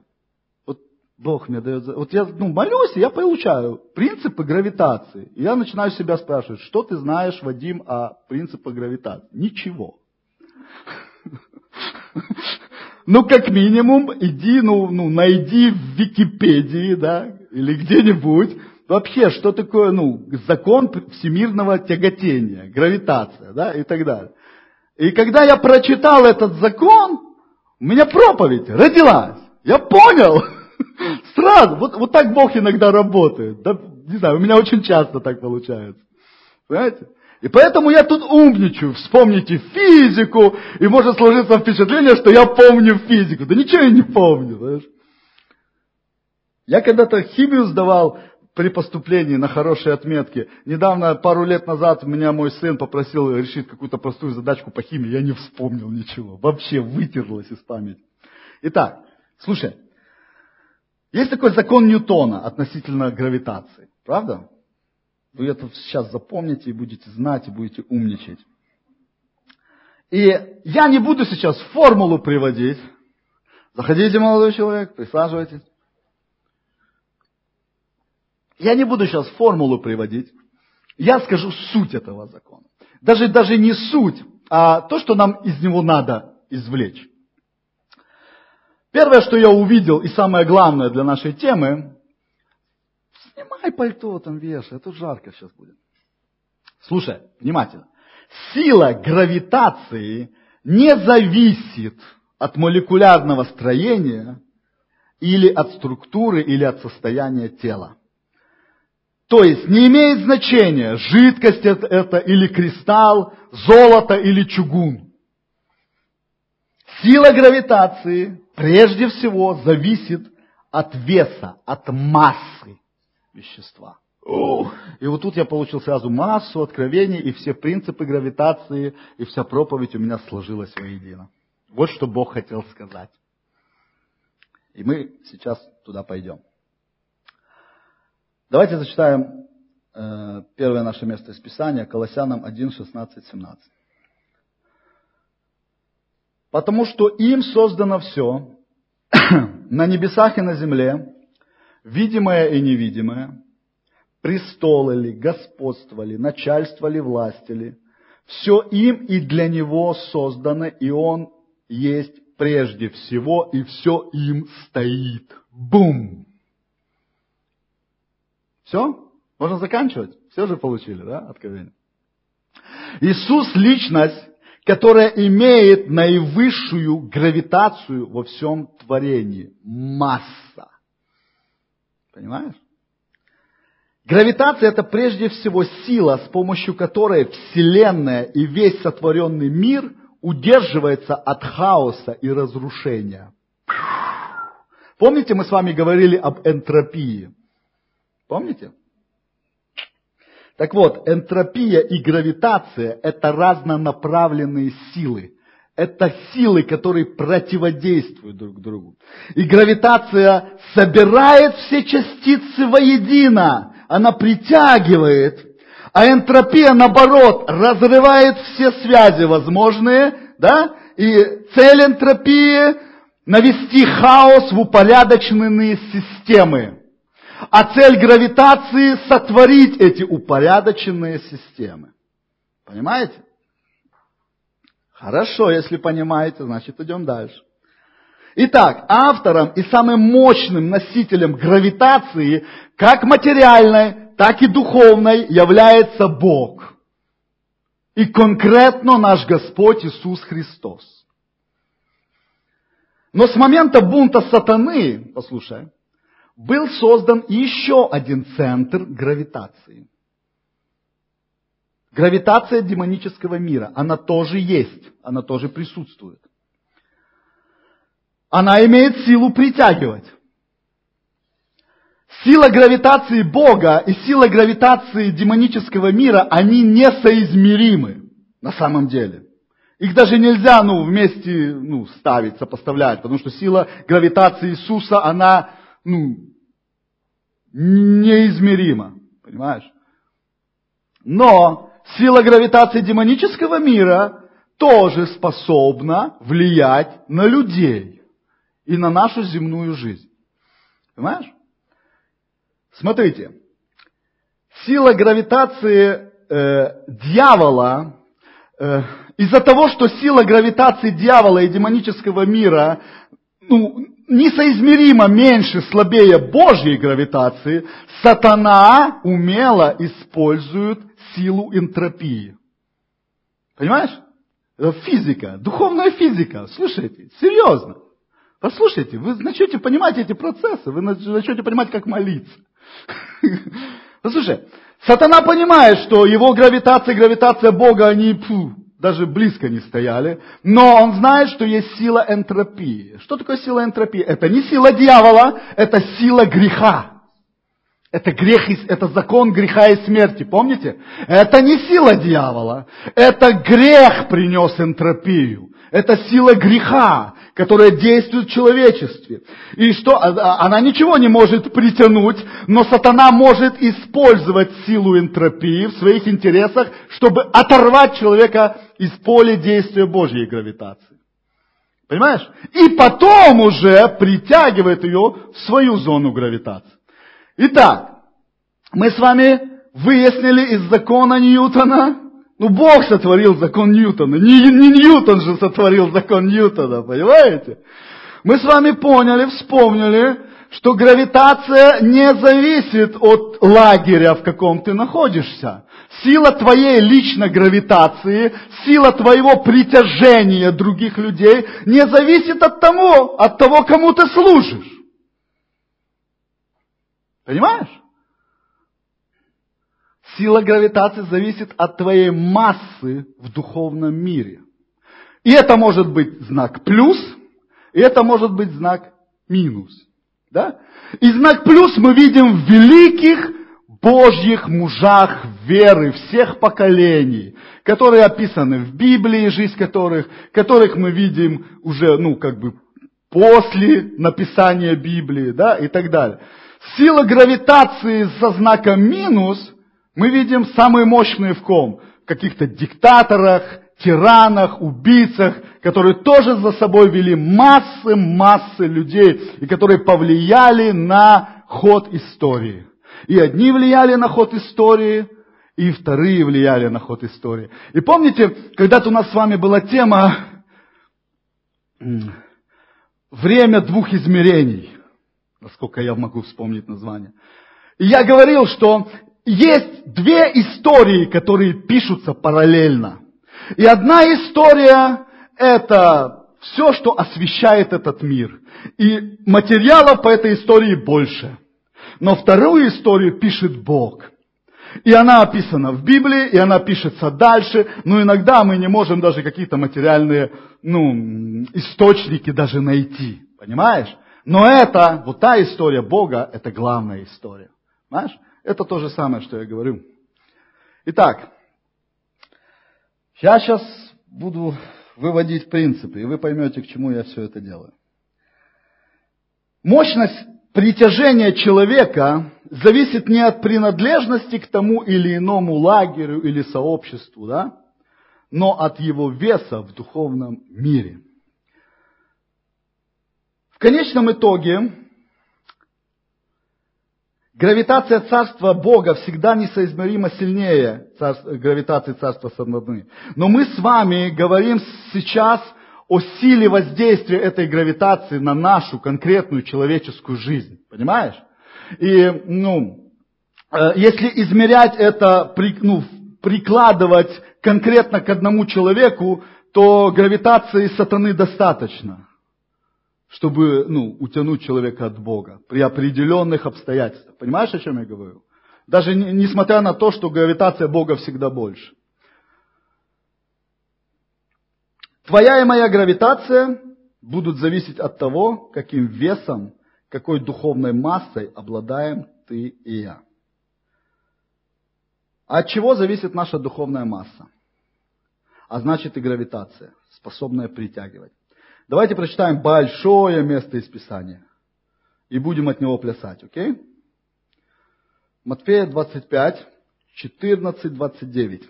Вот Бог мне дает, вот я ну, молюсь, и я получаю принципы гравитации. И я начинаю себя спрашивать, что ты знаешь, Вадим, о принципах гравитации? Ничего. Ну, как минимум, иди, ну, ну, найди в Википедии, да, или где-нибудь, вообще, что такое, ну, закон всемирного тяготения, гравитация, да, и так далее. И когда я прочитал этот закон, у меня проповедь родилась. Я понял. Сразу. Вот, вот так Бог иногда работает. Да, не знаю, у меня очень часто так получается. Понимаете? И поэтому я тут умничаю. Вспомните физику, и может сложиться впечатление, что я помню физику. Да ничего я не помню. Знаешь? Я когда-то химию сдавал, при поступлении на хорошие отметки. Недавно, пару лет назад, меня мой сын попросил решить какую-то простую задачку по химии. Я не вспомнил ничего. Вообще вытерлось из памяти. Итак, слушай. Есть такой закон Ньютона относительно гравитации. Правда? Вы это сейчас запомните и будете знать, и будете умничать. И я не буду сейчас формулу приводить. Заходите, молодой человек, присаживайтесь. Я не буду сейчас формулу приводить. Я скажу суть этого закона. Даже, даже не суть, а то, что нам из него надо извлечь. Первое, что я увидел, и самое главное для нашей темы, снимай пальто там вешай, а тут жарко сейчас будет. Слушай, внимательно. Сила гравитации не зависит от молекулярного строения или от структуры или от состояния тела. То есть не имеет значения, жидкость это или кристалл, золото или чугун. Сила гравитации прежде всего зависит от веса, от массы вещества. И вот тут я получил сразу массу откровений, и все принципы гравитации, и вся проповедь у меня сложилась воедино. Вот что Бог хотел сказать. И мы сейчас туда пойдем. Давайте зачитаем э, первое наше место из Писания, Колоссянам 1, 16, 17. Потому что им создано все, на небесах и на земле, видимое и невидимое, престолы ли, господство ли, начальство ли, власти ли, все им и для него создано, и он есть прежде всего, и все им стоит. Бум! Все? Можно заканчивать? Все же получили, да, откровение? Иисус – личность, которая имеет наивысшую гравитацию во всем творении. Масса. Понимаешь? Гравитация – это прежде всего сила, с помощью которой Вселенная и весь сотворенный мир удерживается от хаоса и разрушения. Помните, мы с вами говорили об энтропии? Помните? Так вот, энтропия и гравитация – это разнонаправленные силы. Это силы, которые противодействуют друг другу. И гравитация собирает все частицы воедино. Она притягивает. А энтропия, наоборот, разрывает все связи возможные. Да? И цель энтропии – навести хаос в упорядоченные системы. А цель гравитации – сотворить эти упорядоченные системы. Понимаете? Хорошо, если понимаете, значит идем дальше. Итак, автором и самым мощным носителем гравитации, как материальной, так и духовной, является Бог. И конкретно наш Господь Иисус Христос. Но с момента бунта сатаны, послушай, был создан еще один центр гравитации. Гравитация демонического мира, она тоже есть, она тоже присутствует. Она имеет силу притягивать. Сила гравитации Бога и сила гравитации демонического мира, они несоизмеримы на самом деле. Их даже нельзя ну, вместе ну, ставить, сопоставлять, потому что сила гравитации Иисуса, она ну, неизмерима. Понимаешь? Но сила гравитации демонического мира тоже способна влиять на людей и на нашу земную жизнь. Понимаешь? Смотрите, сила гравитации э, дьявола, э, из-за того, что сила гравитации дьявола и демонического мира ну, несоизмеримо меньше, слабее Божьей гравитации, сатана умело использует силу энтропии. Понимаешь? Физика, духовная физика. Слушайте, серьезно. Послушайте, вы начнете понимать эти процессы, вы начнете понимать, как молиться. Послушай, сатана понимает, что его гравитация и гравитация Бога, они даже близко не стояли, но он знает, что есть сила энтропии. Что такое сила энтропии? Это не сила дьявола, это сила греха. Это грех, это закон греха и смерти, помните? Это не сила дьявола, это грех принес энтропию. Это сила греха, которая действует в человечестве. И что? А, а, она ничего не может притянуть, но сатана может использовать силу энтропии в своих интересах, чтобы оторвать человека из поля действия Божьей гравитации. Понимаешь? И потом уже притягивает ее в свою зону гравитации. Итак, мы с вами выяснили из закона Ньютона, ну Бог сотворил закон Ньютона, не, не Ньютон же сотворил закон Ньютона, понимаете? Мы с вами поняли, вспомнили, что гравитация не зависит от лагеря, в каком ты находишься. Сила твоей личной гравитации, сила твоего притяжения других людей не зависит от того, от того, кому ты служишь. Понимаешь? Сила гравитации зависит от твоей массы в духовном мире. И это может быть знак плюс, и это может быть знак минус. Да? И знак плюс мы видим в великих Божьих мужах веры всех поколений, которые описаны в Библии, жизнь которых, которых мы видим уже, ну, как бы после написания Библии, да, и так далее. Сила гравитации со знаком минус мы видим самые мощные в ком? Каких-то диктаторах, тиранах, убийцах, которые тоже за собой вели массы-массы людей, и которые повлияли на ход истории. И одни влияли на ход истории, и вторые влияли на ход истории. И помните, когда-то у нас с вами была тема «Время двух измерений», насколько я могу вспомнить название. И я говорил, что есть две истории, которые пишутся параллельно. И одна история – это все, что освещает этот мир. И материалов по этой истории больше. Но вторую историю пишет Бог. И она описана в Библии, и она пишется дальше, но иногда мы не можем даже какие-то материальные ну, источники даже найти. Понимаешь? Но это, вот та история Бога, это главная история. Понимаешь? Это то же самое, что я говорю. Итак, я сейчас буду выводить принципы, и вы поймете, к чему я все это делаю. Мощность притяжения человека зависит не от принадлежности к тому или иному лагерю или сообществу, да, но от его веса в духовном мире. В конечном итоге Гравитация Царства Бога всегда несоизмеримо сильнее гравитации Царства Сатаны. Но мы с вами говорим сейчас о силе воздействия этой гравитации на нашу конкретную человеческую жизнь. Понимаешь? И, ну, э, если измерять это, ну, прикладывать конкретно к одному человеку, то гравитации сатаны достаточно чтобы ну, утянуть человека от Бога при определенных обстоятельствах. Понимаешь, о чем я говорю? Даже не, несмотря на то, что гравитация Бога всегда больше. Твоя и моя гравитация будут зависеть от того, каким весом, какой духовной массой обладаем ты и я. От чего зависит наша духовная масса? А значит и гравитация, способная притягивать. Давайте прочитаем большое место из Писания. И будем от него плясать, окей? Матфея 25, 14, 29.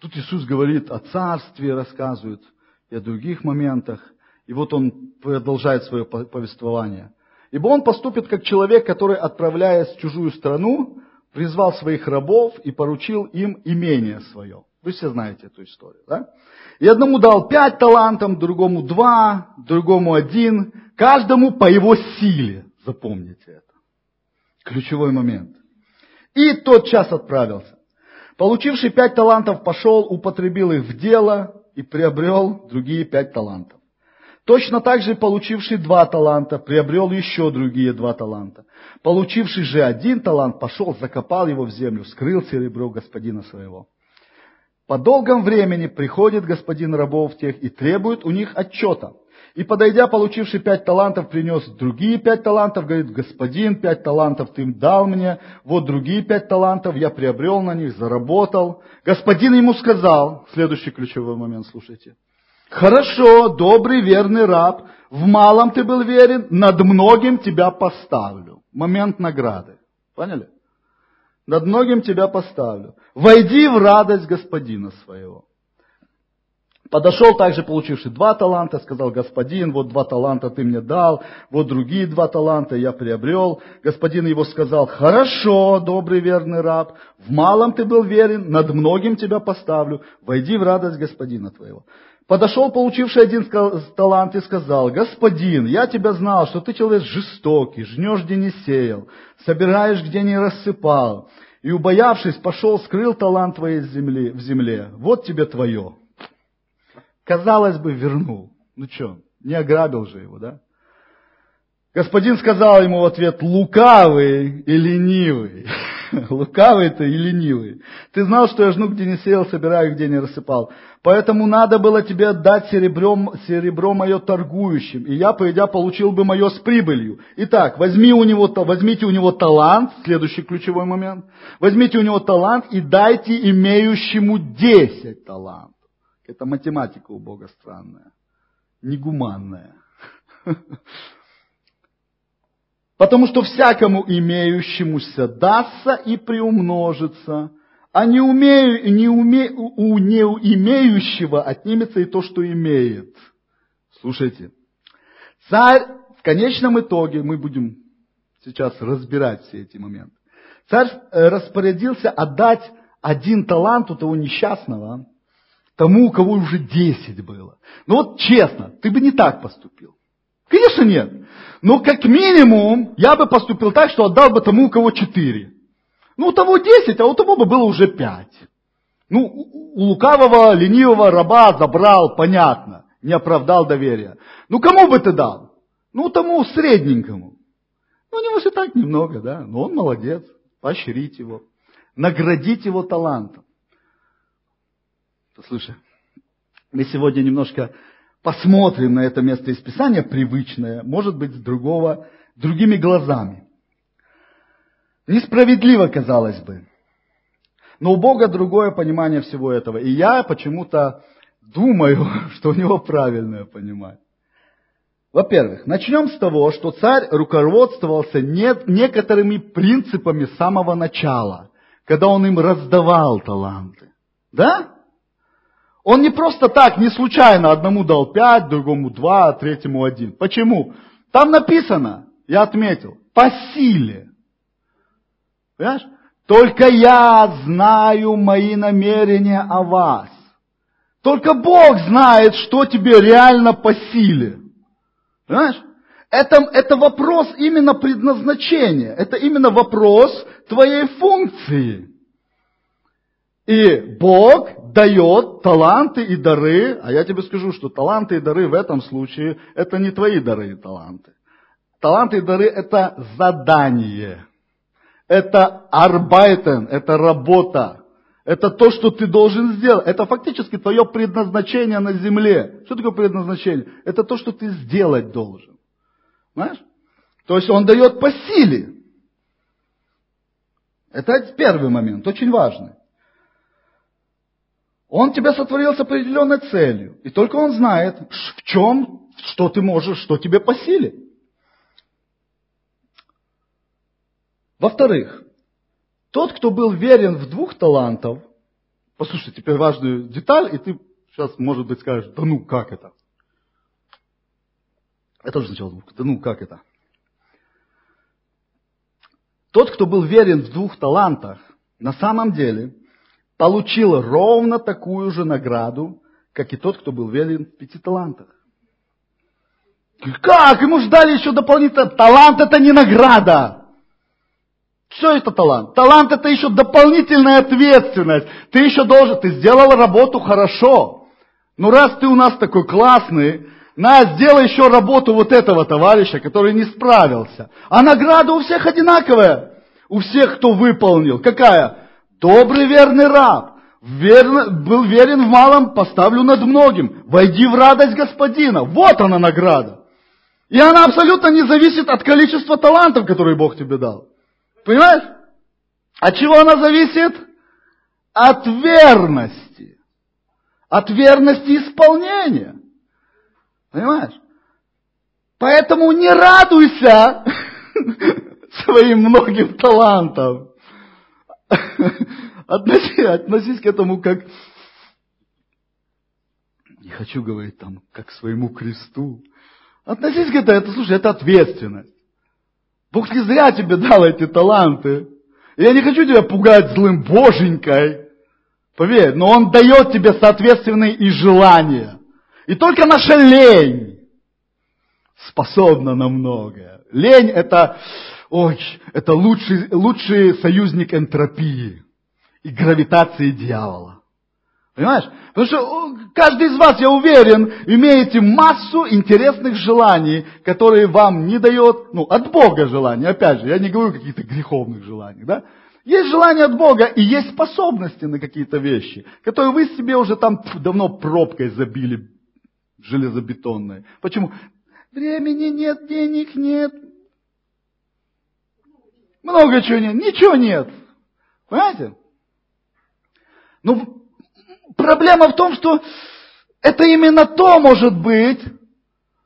Тут Иисус говорит о царстве, рассказывает, и о других моментах. И вот он продолжает свое повествование. Ибо он поступит как человек, который, отправляясь в чужую страну, призвал своих рабов и поручил им имение свое. Вы все знаете эту историю, да? И одному дал пять талантов, другому два, другому один, каждому по его силе. Запомните это. Ключевой момент. И тот час отправился. Получивший пять талантов пошел, употребил их в дело и приобрел другие пять талантов. Точно так же получивший два таланта приобрел еще другие два таланта. Получивший же один талант пошел, закопал его в землю, скрыл серебро господина своего. По долгом времени приходит господин рабов тех и требует у них отчета. И подойдя, получивший пять талантов, принес другие пять талантов, говорит, господин, пять талантов ты им дал мне, вот другие пять талантов, я приобрел на них, заработал. Господин ему сказал, следующий ключевой момент, слушайте. Хорошо, добрый, верный раб, в малом ты был верен, над многим тебя поставлю. Момент награды. Поняли? Над многим тебя поставлю. Войди в радость господина своего. Подошел также получивший два таланта, сказал, господин, вот два таланта ты мне дал, вот другие два таланта я приобрел. Господин его сказал, хорошо, добрый верный раб, в малом ты был верен, над многим тебя поставлю, войди в радость господина твоего. Подошел получивший один талант и сказал, господин, я тебя знал, что ты человек жестокий, жнешь, где не сеял, собираешь, где не рассыпал, и, убоявшись, пошел, скрыл талант твой в земле, в земле. Вот тебе твое. Казалось бы, вернул. Ну что, не ограбил же его, да? Господин сказал ему в ответ, лукавый и ленивый. Лукавый ты и ленивый. Ты знал, что я жну, где не сеял, собираю, где не рассыпал. Поэтому надо было тебе отдать серебром, серебро мое торгующим, и я, пойдя, получил бы мое с прибылью. Итак, возьми у него, возьмите у него талант, следующий ключевой момент. Возьмите у него талант и дайте имеющему десять талантов. Это математика у Бога странная, негуманная. Потому что всякому имеющемуся дастся и приумножится, а не умею, не уме, у не имеющего отнимется и то, что имеет. Слушайте, царь в конечном итоге, мы будем сейчас разбирать все эти моменты, царь э, распорядился отдать один талант у того несчастного, тому, у кого уже десять было. Ну вот честно, ты бы не так поступил. Конечно нет. Но как минимум я бы поступил так, что отдал бы тому, у кого четыре. Ну, у того десять, а у того бы было уже пять. Ну, у лукавого, ленивого раба забрал, понятно, не оправдал доверия. Ну, кому бы ты дал? Ну, тому средненькому. Ну, у него все так немного, да, но он молодец, поощрить его, наградить его талантом. Послушай, мы сегодня немножко посмотрим на это место из Писания, привычное, может быть, с другого, другими глазами. Несправедливо, казалось бы. Но у Бога другое понимание всего этого. И я почему-то думаю, что у него правильное понимание. Во-первых, начнем с того, что царь руководствовался не, некоторыми принципами с самого начала, когда он им раздавал таланты. Да? Он не просто так, не случайно одному дал пять, другому два, третьему один. Почему? Там написано, я отметил, по силе. Понимаешь? Только я знаю мои намерения о вас. Только Бог знает, что тебе реально по силе. Понимаешь? Это, это вопрос именно предназначения. Это именно вопрос твоей функции. И Бог дает таланты и дары, а я тебе скажу, что таланты и дары в этом случае это не твои дары и таланты. Таланты и дары это задание. Это арбайтен, это работа. Это то, что ты должен сделать. Это фактически твое предназначение на земле. Что такое предназначение? Это то, что ты сделать должен. Знаешь? То есть он дает по силе. Это первый момент, очень важный. Он тебя сотворил с определенной целью. И только он знает, в чем, что ты можешь, что тебе по силе. Во-вторых, тот, кто был верен в двух талантов, послушай теперь важную деталь, и ты сейчас, может быть, скажешь, да ну как это? Это тоже сначала звук, да ну как это? Тот, кто был верен в двух талантах, на самом деле получил ровно такую же награду, как и тот, кто был верен в пяти талантах. Как? Ему ждали еще дополнительно. Талант это не награда. Что это талант? Талант это еще дополнительная ответственность. Ты еще должен, ты сделал работу хорошо. Ну раз ты у нас такой классный, на, сделай еще работу вот этого товарища, который не справился. А награда у всех одинаковая. У всех, кто выполнил. Какая? Добрый верный раб, верно, был верен в малом, поставлю над многим. Войди в радость господина. Вот она награда. И она абсолютно не зависит от количества талантов, которые Бог тебе дал. Понимаешь? От чего она зависит? От верности. От верности исполнения. Понимаешь? Поэтому не радуйся своим многим талантам. Относись, относись к этому как, не хочу говорить там, как к своему кресту. Относись к этому, это, слушай, это ответственность. Бог не зря тебе дал эти таланты. Я не хочу тебя пугать злым боженькой. Поверь, но Он дает тебе соответственные и желания. И только наша лень способна на многое. Лень это ой, это лучший, лучший союзник энтропии и гравитации дьявола. Понимаешь? Потому что каждый из вас, я уверен, имеете массу интересных желаний, которые вам не дает, ну, от Бога желания, опять же, я не говорю каких-то греховных желаний, да? Есть желание от Бога и есть способности на какие-то вещи, которые вы себе уже там давно пробкой забили железобетонной. Почему? Времени нет, денег нет. Много чего нет, ничего нет. Понимаете? Ну, проблема в том, что это именно то может быть,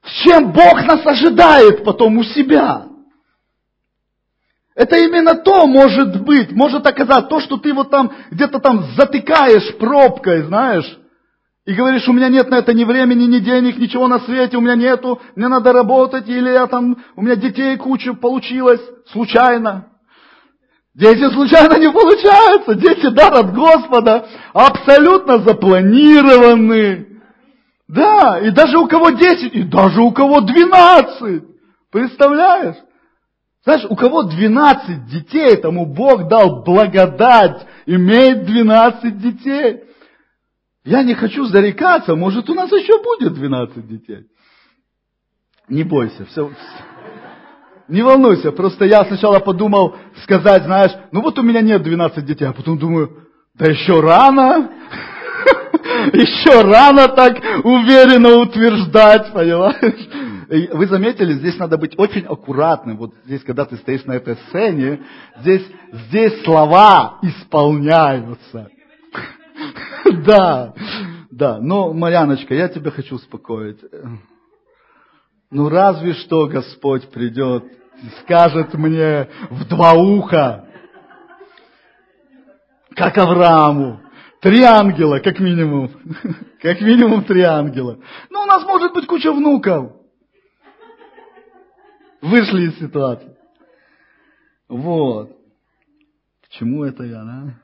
с чем Бог нас ожидает потом у себя. Это именно то может быть, может оказаться то, что ты вот там где-то там затыкаешь пробкой, знаешь, и говоришь, у меня нет на это ни времени, ни денег, ничего на свете, у меня нету, мне надо работать, или я там, у меня детей куча получилось, случайно. Дети случайно не получаются, дети дар от Господа, абсолютно запланированы. Да, и даже у кого 10, и даже у кого 12. Представляешь? Знаешь, у кого 12 детей, тому Бог дал благодать иметь 12 детей. Я не хочу зарекаться, может у нас еще будет 12 детей. Не бойся, все, не волнуйся, просто я сначала подумал сказать, знаешь, ну вот у меня нет 12 детей, а потом думаю, да еще рано, еще рано так уверенно утверждать, понимаешь? Вы заметили, здесь надо быть очень аккуратным. Вот здесь, когда ты стоишь на этой сцене, здесь, здесь слова исполняются. Да, да. Но, Марьяночка, я тебя хочу успокоить. Ну, разве что Господь придет скажет мне в два уха, как Аврааму, Три ангела, как минимум. Как минимум три ангела. Ну, у нас может быть куча внуков. Вышли из ситуации. Вот. К чему это я, да?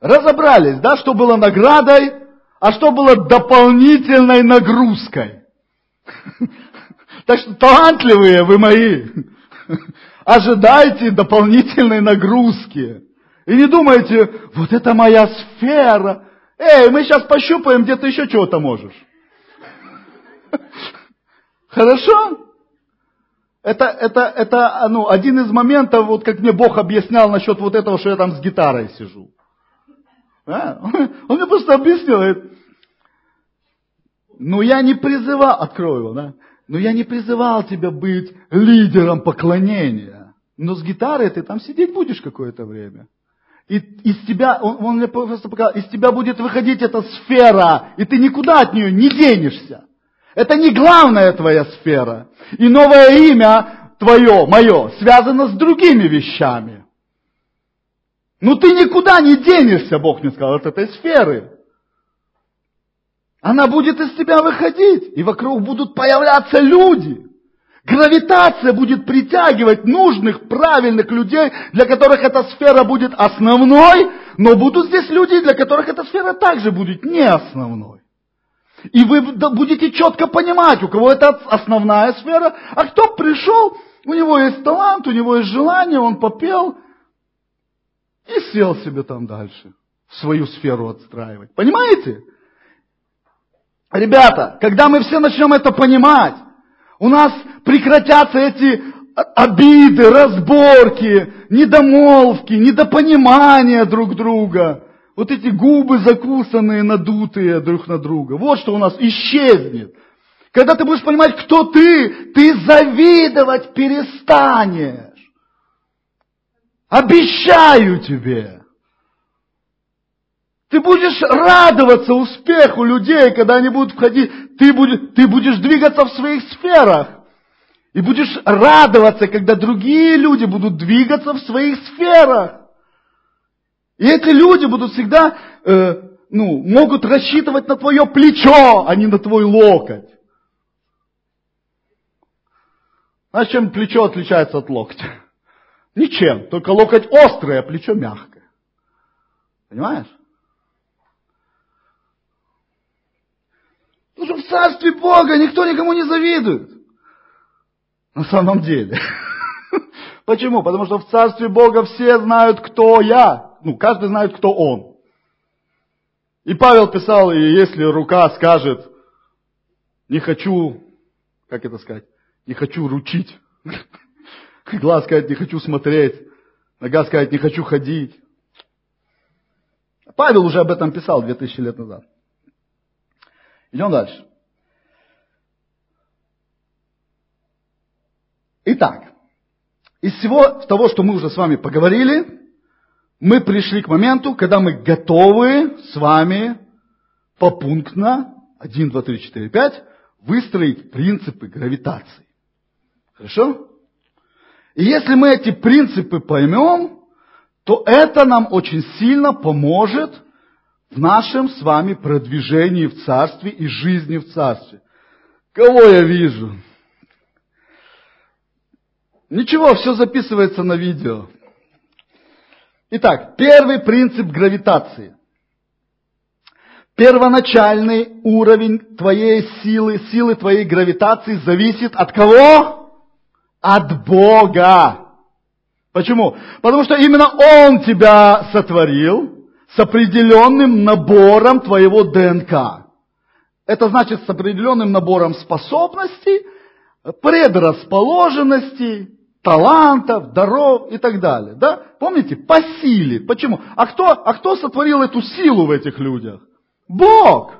Разобрались, да, что было наградой, а что было дополнительной нагрузкой. Так что талантливые вы мои ожидайте дополнительной нагрузки. И не думайте, вот это моя сфера. Эй, мы сейчас пощупаем, где ты еще чего-то можешь. Хорошо? Это, это, это ну, один из моментов, вот как мне Бог объяснял насчет вот этого, что я там с гитарой сижу. А? Он мне просто объяснил, говорит, ну я не призывал, открою его, да, но я не призывал тебя быть лидером поклонения. Но с гитарой ты там сидеть будешь какое-то время. И из тебя, он, он мне просто показал, из тебя будет выходить эта сфера, и ты никуда от нее не денешься. Это не главная твоя сфера. И новое имя твое, мое, связано с другими вещами. Но ты никуда не денешься, Бог мне сказал, от этой сферы. Она будет из тебя выходить, и вокруг будут появляться люди. Гравитация будет притягивать нужных, правильных людей, для которых эта сфера будет основной, но будут здесь люди, для которых эта сфера также будет не основной. И вы будете четко понимать, у кого это основная сфера, а кто пришел, у него есть талант, у него есть желание, он попел и сел себе там дальше, свою сферу отстраивать. Понимаете? Ребята, когда мы все начнем это понимать, у нас прекратятся эти обиды, разборки, недомолвки, недопонимания друг друга. Вот эти губы закусанные, надутые друг на друга. Вот что у нас исчезнет. Когда ты будешь понимать, кто ты, ты завидовать перестанешь. Обещаю тебе. Ты будешь радоваться успеху людей, когда они будут входить. Ты будешь, ты будешь двигаться в своих сферах. И будешь радоваться, когда другие люди будут двигаться в своих сферах. И эти люди будут всегда, э, ну, могут рассчитывать на твое плечо, а не на твой локоть. Знаешь, чем плечо отличается от локтя? Ничем. Только локоть острый, а плечо мягкое. Понимаешь? Потому что в царстве Бога никто никому не завидует. На самом деле. Почему? Потому что в Царстве Бога все знают, кто я. Ну, каждый знает, кто он. И Павел писал, и если рука скажет, не хочу, как это сказать, не хочу ручить. Глаз сказать, не хочу смотреть. Нога сказать, не хочу ходить. Павел уже об этом писал 2000 лет назад. Идем дальше. Итак, из всего того, что мы уже с вами поговорили, мы пришли к моменту, когда мы готовы с вами попунктно, 1, 2, 3, 4, 5, выстроить принципы гравитации. Хорошо? И если мы эти принципы поймем, то это нам очень сильно поможет в нашем с вами продвижении в Царстве и жизни в Царстве. Кого я вижу? Ничего, все записывается на видео. Итак, первый принцип гравитации. Первоначальный уровень твоей силы, силы твоей гравитации зависит от кого? От Бога. Почему? Потому что именно Он тебя сотворил с определенным набором твоего ДНК. Это значит с определенным набором способностей, предрасположенностей, талантов, даров и так далее. Да? Помните? По силе. Почему? А кто, а кто сотворил эту силу в этих людях? Бог.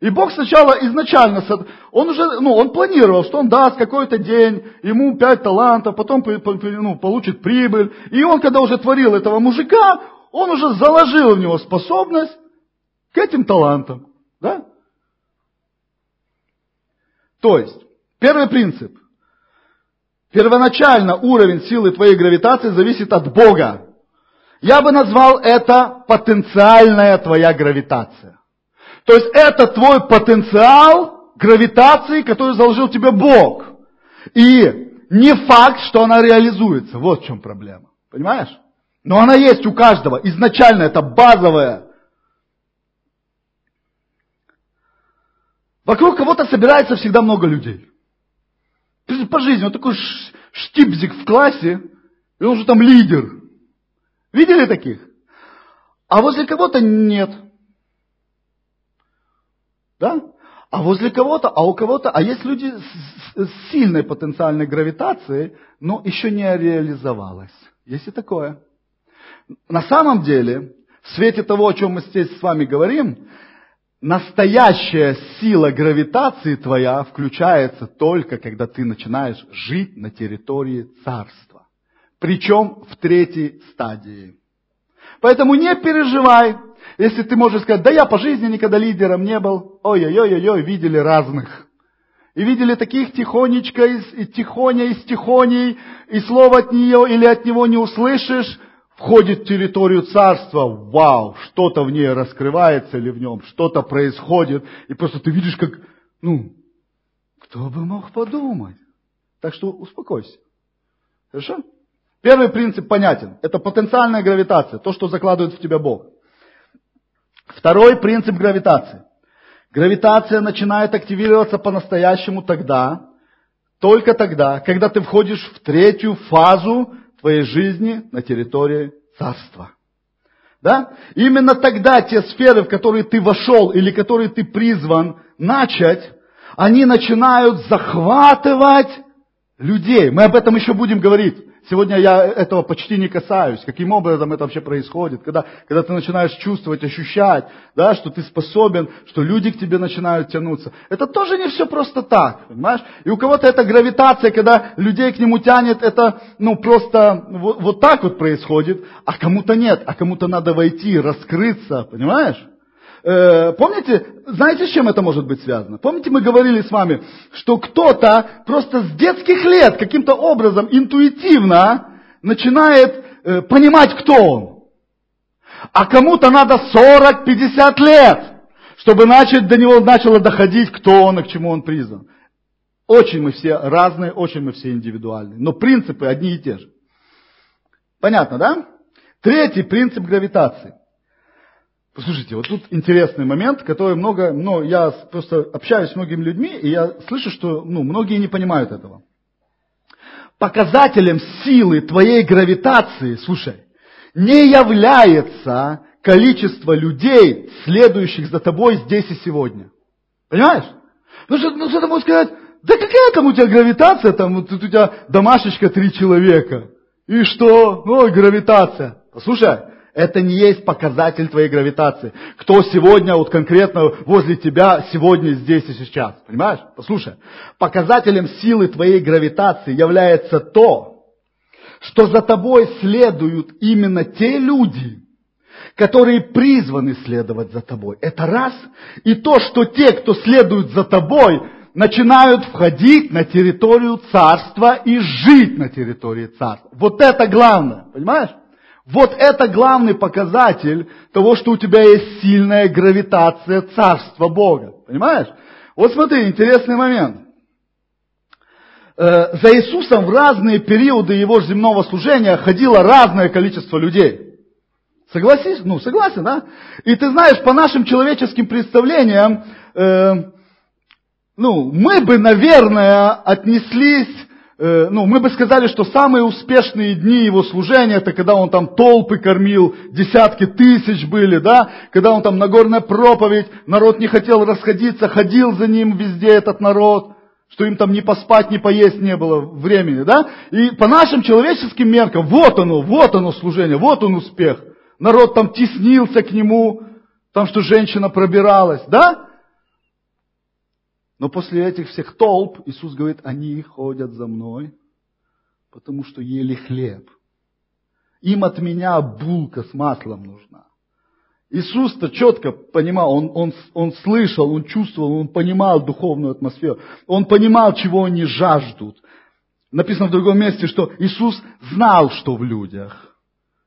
И Бог сначала изначально, он уже, ну, он планировал, что он даст какой-то день, ему пять талантов, потом ну, получит прибыль. И он, когда уже творил этого мужика, он уже заложил в него способность к этим талантам. Да? То есть, первый принцип. Первоначально уровень силы твоей гравитации зависит от Бога. Я бы назвал это потенциальная твоя гравитация. То есть это твой потенциал гравитации, который заложил тебе Бог. И не факт, что она реализуется. Вот в чем проблема. Понимаешь? Но она есть у каждого. Изначально это базовая. Вокруг кого-то собирается всегда много людей. По жизни, он такой штипзик в классе, и он же там лидер. Видели таких? А возле кого-то нет. Да? А возле кого-то, а у кого-то, а есть люди с, с сильной потенциальной гравитацией, но еще не реализовалась. Есть и такое. На самом деле, в свете того, о чем мы здесь с вами говорим, настоящая сила гравитации твоя включается только, когда ты начинаешь жить на территории царства. Причем в третьей стадии. Поэтому не переживай, если ты можешь сказать, да я по жизни никогда лидером не был. Ой-ой-ой-ой, видели разных. И видели таких тихонечко, и тихоня, из тихоней, и слова от нее или от него не услышишь, входит в территорию царства, вау, что-то в ней раскрывается или в нем, что-то происходит, и просто ты видишь, как, ну, кто бы мог подумать. Так что успокойся. Хорошо? Первый принцип понятен. Это потенциальная гравитация, то, что закладывает в тебя Бог. Второй принцип гравитации. Гравитация начинает активироваться по-настоящему тогда, только тогда, когда ты входишь в третью фазу твоей жизни на территории царства. Да? Именно тогда те сферы, в которые ты вошел или которые ты призван начать, они начинают захватывать людей. Мы об этом еще будем говорить. Сегодня я этого почти не касаюсь. Каким образом это вообще происходит? Когда, когда ты начинаешь чувствовать, ощущать, да, что ты способен, что люди к тебе начинают тянуться. Это тоже не все просто так, понимаешь? И у кого-то это гравитация, когда людей к нему тянет, это ну просто вот, вот так вот происходит, а кому-то нет, а кому-то надо войти, раскрыться, понимаешь? Э, помните, знаете, с чем это может быть связано? Помните, мы говорили с вами, что кто-то просто с детских лет каким-то образом интуитивно начинает э, понимать, кто он. А кому-то надо 40-50 лет, чтобы начать, до него начало доходить, кто он и к чему он призван. Очень мы все разные, очень мы все индивидуальные. Но принципы одни и те же. Понятно, да? Третий принцип гравитации. Послушайте, вот тут интересный момент, который много, ну, я просто общаюсь с многими людьми, и я слышу, что, ну, многие не понимают этого. Показателем силы твоей гравитации, слушай, не является количество людей, следующих за тобой здесь и сегодня. Понимаешь? Ну что, ну, что ты можешь сказать, Да какая там у тебя гравитация, там вот у тебя домашечка три человека. И что? Ну, гравитация. Послушай, это не есть показатель твоей гравитации. Кто сегодня, вот конкретно возле тебя, сегодня, здесь и сейчас. Понимаешь? Послушай. Показателем силы твоей гравитации является то, что за тобой следуют именно те люди, которые призваны следовать за тобой. Это раз. И то, что те, кто следует за тобой, начинают входить на территорию царства и жить на территории царства. Вот это главное, понимаешь? Вот это главный показатель того, что у тебя есть сильная гравитация царства Бога. Понимаешь? Вот смотри, интересный момент. Э, за Иисусом в разные периоды его земного служения ходило разное количество людей. Согласись? Ну, согласен, да? И ты знаешь, по нашим человеческим представлениям, э, ну, мы бы, наверное, отнеслись, э, ну, мы бы сказали, что самые успешные дни его служения, это когда он там толпы кормил, десятки тысяч были, да, когда он там Нагорная проповедь, народ не хотел расходиться, ходил за ним везде этот народ, что им там не поспать, не поесть не было времени, да? И по нашим человеческим меркам, вот оно, вот оно служение, вот он успех. Народ там теснился к нему, там что женщина пробиралась, да? Но после этих всех толп Иисус говорит, они ходят за мной, потому что ели хлеб. Им от меня булка с маслом нужна. Иисус-то четко понимал, он, он, он слышал, он чувствовал, он понимал духовную атмосферу. Он понимал, чего они жаждут. Написано в другом месте, что Иисус знал, что в людях.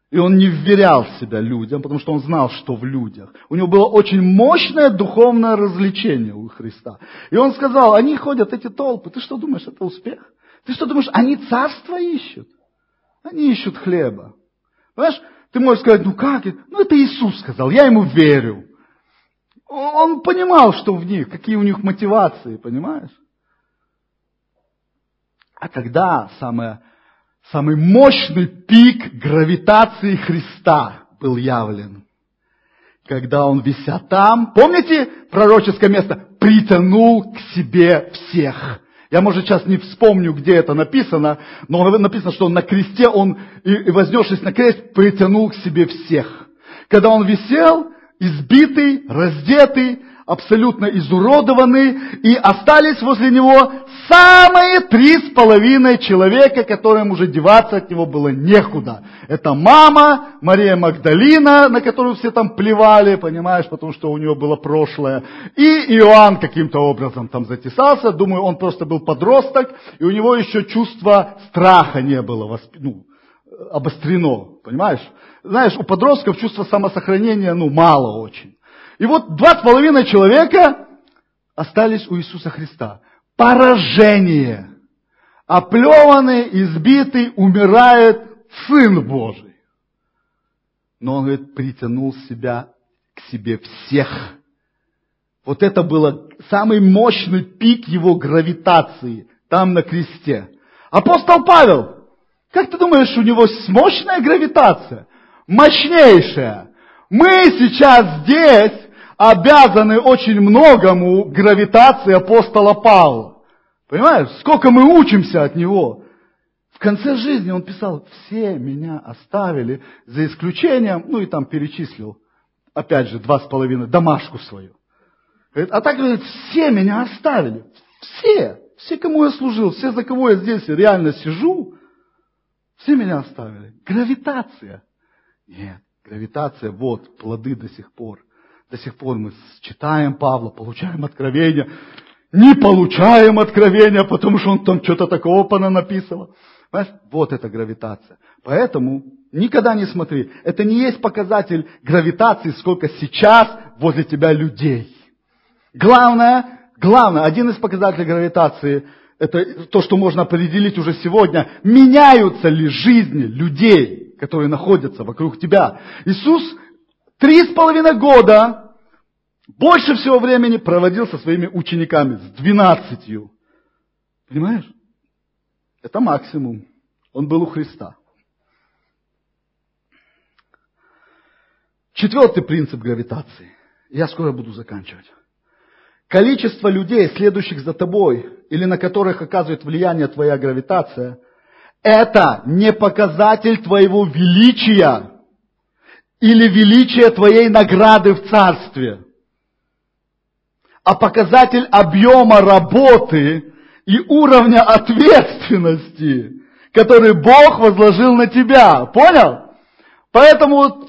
И он не вверял себя людям, потому что он знал, что в людях. У него было очень мощное духовное развлечение у Христа. И он сказал, они ходят, эти толпы, ты что думаешь, это успех? Ты что думаешь, они царство ищут? Они ищут хлеба. Понимаешь, ты можешь сказать, ну как? Ну это Иисус сказал, я ему верю. Он понимал, что в них, какие у них мотивации, понимаешь? А когда самое самый мощный пик гравитации Христа был явлен. Когда он, вися там, помните пророческое место, притянул к себе всех. Я, может, сейчас не вспомню, где это написано, но написано, что он на кресте, он, и вознесшись на крест, притянул к себе всех. Когда он висел, избитый, раздетый, абсолютно изуродованы, и остались возле него самые три с половиной человека, которым уже деваться от него было некуда. Это мама, Мария Магдалина, на которую все там плевали, понимаешь, потому что у нее было прошлое, и Иоанн каким-то образом там затесался, думаю, он просто был подросток, и у него еще чувство страха не было восп... ну, обострено, понимаешь? Знаешь, у подростков чувство самосохранения, ну, мало очень. И вот два с половиной человека остались у Иисуса Христа. Поражение. Оплеванный, избитый, умирает Сын Божий. Но он, говорит, притянул себя к себе всех. Вот это был самый мощный пик его гравитации там на кресте. Апостол Павел, как ты думаешь, у него мощная гравитация? Мощнейшая. Мы сейчас здесь обязаны очень многому гравитации апостола Павла. Понимаешь, сколько мы учимся от него. В конце жизни он писал, все меня оставили, за исключением, ну и там перечислил, опять же, два с половиной, домашку свою. А так говорит, все меня оставили. Все. Все, кому я служил, все, за кого я здесь реально сижу, все меня оставили. Гравитация. Нет, гравитация, вот, плоды до сих пор. До сих пор мы читаем Павла, получаем откровение, не получаем откровения, потому что он там что-то такого понаписывал. Понимаешь? Вот это гравитация. Поэтому никогда не смотри. Это не есть показатель гравитации, сколько сейчас возле тебя людей. Главное, главное, один из показателей гравитации, это то, что можно определить уже сегодня, меняются ли жизни людей, которые находятся вокруг тебя. Иисус Три с половиной года больше всего времени проводил со своими учениками, с двенадцатью. Понимаешь? Это максимум. Он был у Христа. Четвертый принцип гравитации. Я скоро буду заканчивать. Количество людей, следующих за тобой, или на которых оказывает влияние твоя гравитация, это не показатель твоего величия или величия твоей награды в царстве, а показатель объема работы и уровня ответственности, который Бог возложил на тебя. Понял? Поэтому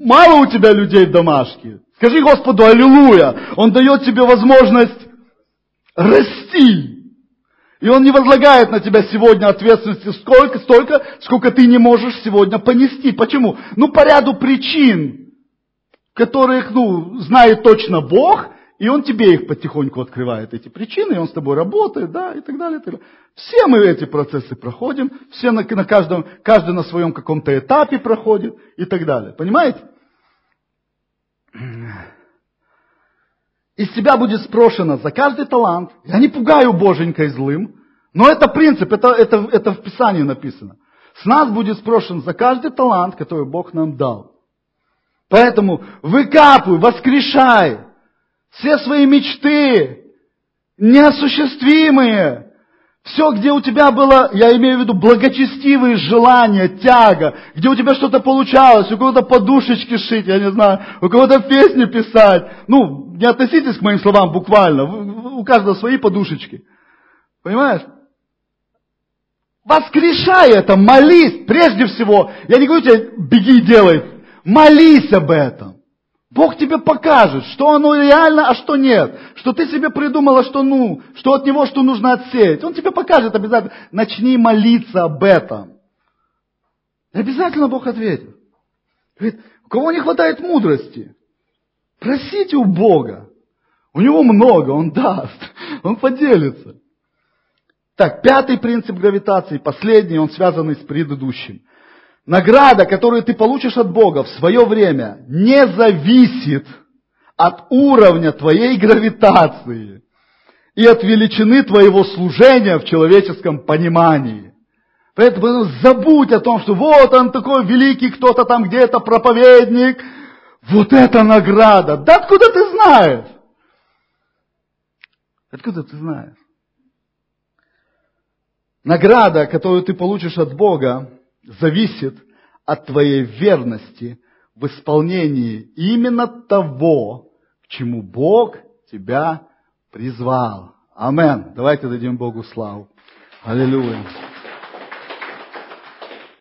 мало у тебя людей в домашке. Скажи Господу Аллилуйя. Он дает тебе возможность расти. И Он не возлагает на тебя сегодня ответственности сколько, столько, сколько ты не можешь сегодня понести. Почему? Ну, по ряду причин, которых, ну, знает точно Бог, и Он тебе их потихоньку открывает, эти причины, и Он с тобой работает, да, и так далее. И так далее. Все мы эти процессы проходим, все на, на каждом, каждый на своем каком-то этапе проходит и так далее. Понимаете? Из тебя будет спрошено за каждый талант. Я не пугаю боженькой злым, но это принцип, это, это, это в Писании написано. С нас будет спрошен за каждый талант, который Бог нам дал. Поэтому выкапывай, воскрешай все свои мечты, неосуществимые, все, где у тебя было, я имею в виду, благочестивые желания, тяга, где у тебя что-то получалось, у кого-то подушечки шить, я не знаю, у кого-то песни писать. Ну, не относитесь к моим словам буквально, у каждого свои подушечки. Понимаешь? Воскрешай это, молись, прежде всего. Я не говорю тебе, беги и делай. Молись об этом. Бог тебе покажет, что оно реально, а что нет. Что ты себе придумала, что ну, что от него, что нужно отсеять. Он тебе покажет обязательно. Начни молиться об этом. И обязательно Бог ответит. Говорит, у кого не хватает мудрости, просите у Бога. У него много, он даст, он поделится. Так, пятый принцип гравитации, последний, он связанный с предыдущим – Награда, которую ты получишь от Бога в свое время, не зависит от уровня твоей гравитации и от величины твоего служения в человеческом понимании. Поэтому забудь о том, что вот он такой великий, кто-то там где-то проповедник. Вот это награда. Да откуда ты знаешь? Откуда ты знаешь? Награда, которую ты получишь от Бога, зависит от твоей верности в исполнении именно того, к чему Бог тебя призвал. Амен. Давайте дадим Богу славу. Аллилуйя.